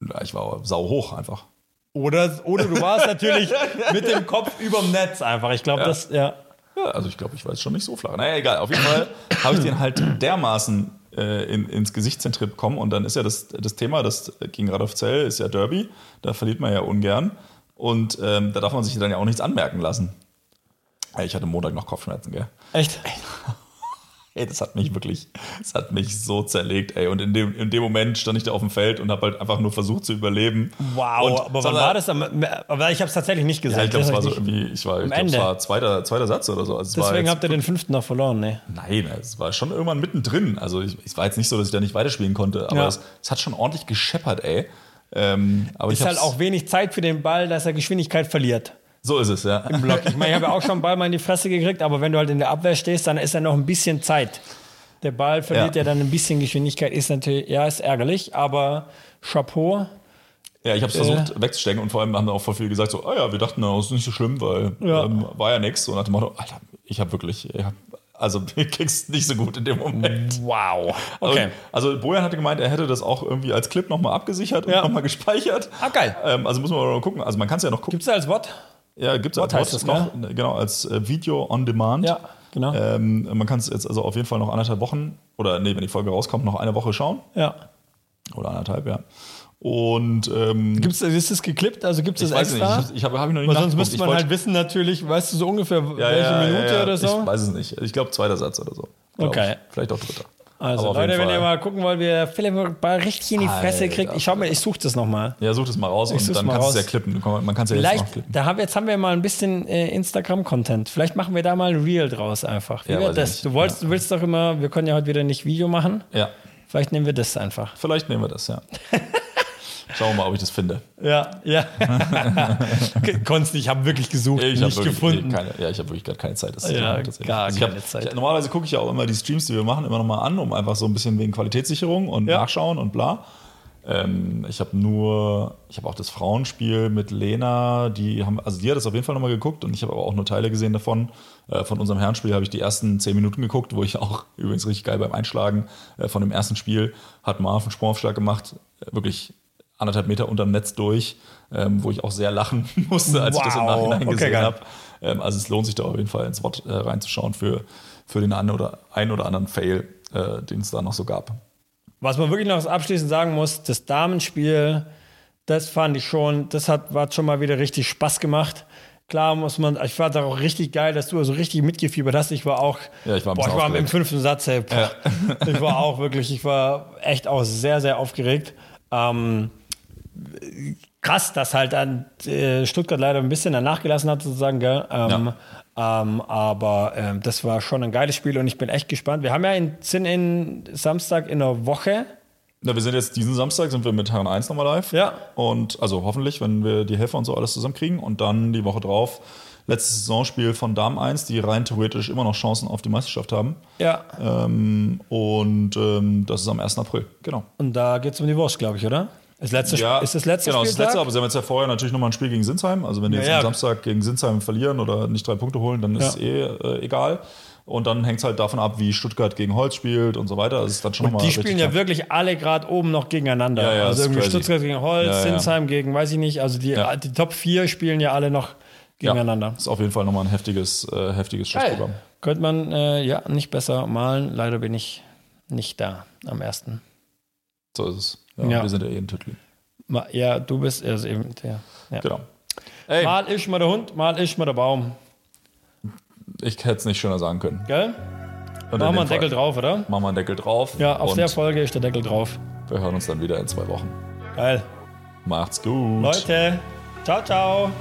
Speaker 2: Ja, ich war sau hoch einfach.
Speaker 1: Oder, oder du warst natürlich [laughs] mit dem Kopf überm Netz einfach. Ich glaube, das, ja.
Speaker 2: Ja, also ich glaube, ich war jetzt schon nicht so flach. Naja, egal. Auf jeden Fall habe ich den halt dermaßen äh, in, ins Gesicht zentriert bekommen. Und dann ist ja das, das Thema, das gegen Radolf Zell ist ja Derby. Da verliert man ja ungern. Und ähm, da darf man sich dann ja auch nichts anmerken lassen. Ich hatte Montag noch Kopfschmerzen, gell?
Speaker 1: Echt? [laughs]
Speaker 2: Ey, das hat mich wirklich, das hat mich so zerlegt, ey. Und in dem, in dem Moment stand ich da auf dem Feld und habe halt einfach nur versucht zu überleben.
Speaker 1: Wow,
Speaker 2: Und,
Speaker 1: aber wann war das? am- Aber ich habe es tatsächlich nicht gesehen.
Speaker 2: Ja, ich glaube, es war so irgendwie, ich war, ich glaub, es war zweiter, zweiter Satz oder so. Also
Speaker 1: Deswegen
Speaker 2: jetzt
Speaker 1: habt ihr den fünften noch verloren, ne?
Speaker 2: Nein, es war schon irgendwann mittendrin. Also ich, es war jetzt nicht so, dass ich da nicht weiterspielen konnte, aber
Speaker 1: Ja.
Speaker 2: es, es hat schon ordentlich gescheppert, ey. Ähm, aber
Speaker 1: Ist
Speaker 2: ich
Speaker 1: halt auch wenig Zeit für den Ball, dass er Geschwindigkeit verliert.
Speaker 2: So ist es, ja.
Speaker 1: Im Block. Ich meine, ich habe ja auch schon einen Ball mal in die Fresse gekriegt, aber wenn du halt in der Abwehr stehst, dann ist ja noch ein bisschen Zeit. Der Ball verliert
Speaker 2: Ja.
Speaker 1: ja, dann ein bisschen Geschwindigkeit, ist natürlich, ja, ist ärgerlich, aber Chapeau.
Speaker 2: Ja, ich habe es
Speaker 1: Äh.
Speaker 2: versucht wegzustecken und vor allem haben da auch voll viele gesagt so, ah ja, wir dachten, das ist nicht so schlimm, weil
Speaker 1: Ja.
Speaker 2: ähm, war ja nichts. Und nach dem Motto, Alter, ich habe wirklich, ich hab, also [laughs] ging's nicht so gut in dem Moment.
Speaker 1: Wow. Okay.
Speaker 2: Und, also Bojan hatte gemeint, er hätte das auch irgendwie als Clip nochmal abgesichert und
Speaker 1: Ja.
Speaker 2: nochmal gespeichert.
Speaker 1: Ah, geil.
Speaker 2: Ähm, also muss man mal gucken. Also man kann es ja noch gucken.
Speaker 1: Gibt es als Wort?
Speaker 2: Ja, gibt es als noch, genau, als äh, Video on Demand.
Speaker 1: Ja, genau.
Speaker 2: Ähm, man kann es jetzt also auf jeden Fall noch anderthalb Wochen, oder nee, wenn die Folge rauskommt, noch eine Woche schauen.
Speaker 1: Ja.
Speaker 2: Oder anderthalb, ja. Und ähm,
Speaker 1: Gibt's, ist das geklippt? Also gibt es das
Speaker 2: weiß
Speaker 1: extra?
Speaker 2: nicht, ich, ich habe hab ich noch nicht
Speaker 1: Weil sonst müsste man halt wissen, natürlich, weißt du so ungefähr,
Speaker 2: ja,
Speaker 1: welche
Speaker 2: ja,
Speaker 1: Minute
Speaker 2: ja, ja.
Speaker 1: oder so?
Speaker 2: Ich weiß es nicht. Ich glaube, zweiter Satz oder so. Glaub
Speaker 1: Okay.
Speaker 2: Ich. Vielleicht auch dritter.
Speaker 1: Also Leute, wenn ihr mal gucken wollt, wie der Philipp Ball richtig in die Fresse
Speaker 2: Alter,
Speaker 1: kriegt, ich schau mir, ich suche das nochmal.
Speaker 2: Ja, such das mal raus und dann
Speaker 1: mal
Speaker 2: kannst du es ja klippen. Man kann es ja jetzt
Speaker 1: Vielleicht,
Speaker 2: noch klippen.
Speaker 1: da haben jetzt haben wir mal ein bisschen äh, Instagram-Content. Vielleicht machen wir da mal ein Reel draus einfach. Wie
Speaker 2: Ja, ich
Speaker 1: das? Du wolltest, du willst doch immer, wir können ja heute wieder nicht Video machen.
Speaker 2: Ja,
Speaker 1: Vielleicht nehmen wir das einfach.
Speaker 2: vielleicht nehmen wir das, ja. [laughs] Schauen wir mal, ob ich das finde.
Speaker 1: Ja, ja. [laughs] konntest nicht, ich habe wirklich gesucht,
Speaker 2: Ich
Speaker 1: nicht
Speaker 2: wirklich
Speaker 1: gefunden.
Speaker 2: Keine, ja, ich habe wirklich gerade keine Zeit. Das
Speaker 1: Ja, gar
Speaker 2: Also
Speaker 1: keine
Speaker 2: hab,
Speaker 1: Zeit.
Speaker 2: Ich, normalerweise gucke ich ja auch immer die Streams, die wir machen, immer nochmal an, um einfach so ein bisschen wegen Qualitätssicherung und
Speaker 1: Ja.
Speaker 2: Nachschauen und bla. Ähm, ich habe nur, ich habe auch das Frauenspiel mit Lena, die haben, also die hat das auf jeden Fall nochmal geguckt und ich habe aber auch nur Teile gesehen davon. Äh, von unserem Herrenspiel habe ich die ersten zehn Minuten geguckt, wo ich auch [laughs] übrigens richtig geil beim Einschlagen äh, von dem ersten Spiel hat Marv einen Sprungaufschlag gemacht, äh, wirklich anderthalb Meter unterm Netz durch, ähm, wo ich auch sehr lachen [laughs] musste, als ich das im
Speaker 1: Wow.
Speaker 2: Nachhinein
Speaker 1: Okay,
Speaker 2: gesehen habe. Ähm, also es lohnt sich da auf jeden Fall ins Wort äh, reinzuschauen für, für den einen oder, einen oder anderen Fail, äh, den es da noch so gab.
Speaker 1: Was man wirklich noch abschließend sagen muss, das Damenspiel, das fand ich schon, das hat, hat schon mal wieder richtig Spaß gemacht. Klar muss man, ich fand es auch richtig geil, dass du so richtig mitgefiebert hast. Ich war auch,
Speaker 2: Ja, ich war
Speaker 1: boah, ich war im fünften Satz, ey, boah, ich war auch wirklich, ich war echt auch sehr, sehr aufgeregt. Ähm, krass, dass halt dann äh, Stuttgart leider ein bisschen danach gelassen hat, sozusagen, gell? Ähm, ähm, aber ähm, das war schon ein geiles Spiel und ich bin echt gespannt. Wir haben ja in, sind in Samstag in einer Woche.
Speaker 2: Ja, wir sind jetzt diesen Samstag, sind wir mit Herren 1 nochmal live.
Speaker 1: Ja.
Speaker 2: Und also hoffentlich, wenn wir die Helfer und so alles zusammenkriegen. Und dann die Woche drauf, letztes Saisonspiel von Damen 1, die rein theoretisch immer noch Chancen auf die Meisterschaft haben.
Speaker 1: Ja.
Speaker 2: Ähm, und ähm, das ist am 1. April, genau.
Speaker 1: Und da geht es um die Wurst, glaube ich, oder? Das letzte,
Speaker 2: Ja,
Speaker 1: ist das letzte
Speaker 2: genau, das
Speaker 1: Spieltag?
Speaker 2: letzte, aber sie haben jetzt ja vorher natürlich nochmal ein Spiel gegen Sinsheim. Also wenn die
Speaker 1: Ja,
Speaker 2: jetzt
Speaker 1: ja.
Speaker 2: am Samstag gegen Sinsheim verlieren oder nicht drei Punkte holen, dann ist
Speaker 1: Ja.
Speaker 2: eh äh, egal. Und dann hängt es halt davon ab, wie Stuttgart gegen Holz spielt und so weiter. Das ist dann schon
Speaker 1: Und
Speaker 2: nochmal
Speaker 1: die spielen ja wirklich alle gerade oben noch gegeneinander.
Speaker 2: Ja, ja, das
Speaker 1: also irgendwie
Speaker 2: crazy.
Speaker 1: Stuttgart gegen Holz,
Speaker 2: Ja, ja.
Speaker 1: Sinsheim gegen, weiß ich nicht. Also die,
Speaker 2: Ja.
Speaker 1: die Top 4 spielen ja alle noch gegeneinander.
Speaker 2: Ja, ist auf jeden Fall nochmal ein heftiges, äh, heftiges Schussprogramm.
Speaker 1: Könnte man äh, ja nicht besser malen. Leider bin ich nicht da am ersten.
Speaker 2: So ist es. Ja,
Speaker 1: Ja.
Speaker 2: Wir sind ja eh ein Tütli.
Speaker 1: Ma- Ja, du bist also eben der. Ja.
Speaker 2: Genau. Ey,
Speaker 1: Mal ich mal der Hund, mal ich mal der Baum.
Speaker 2: ich hätte es nicht schöner sagen können.
Speaker 1: Gell?
Speaker 2: Und
Speaker 1: Machen wir einen Deckel drauf, oder?
Speaker 2: Machen wir einen Deckel drauf.
Speaker 1: Ja, auf der Folge ist der Deckel drauf.
Speaker 2: wir hören uns dann wieder in zwei Wochen.
Speaker 1: Geil.
Speaker 2: Macht's gut.
Speaker 1: Leute, ciao, ciao.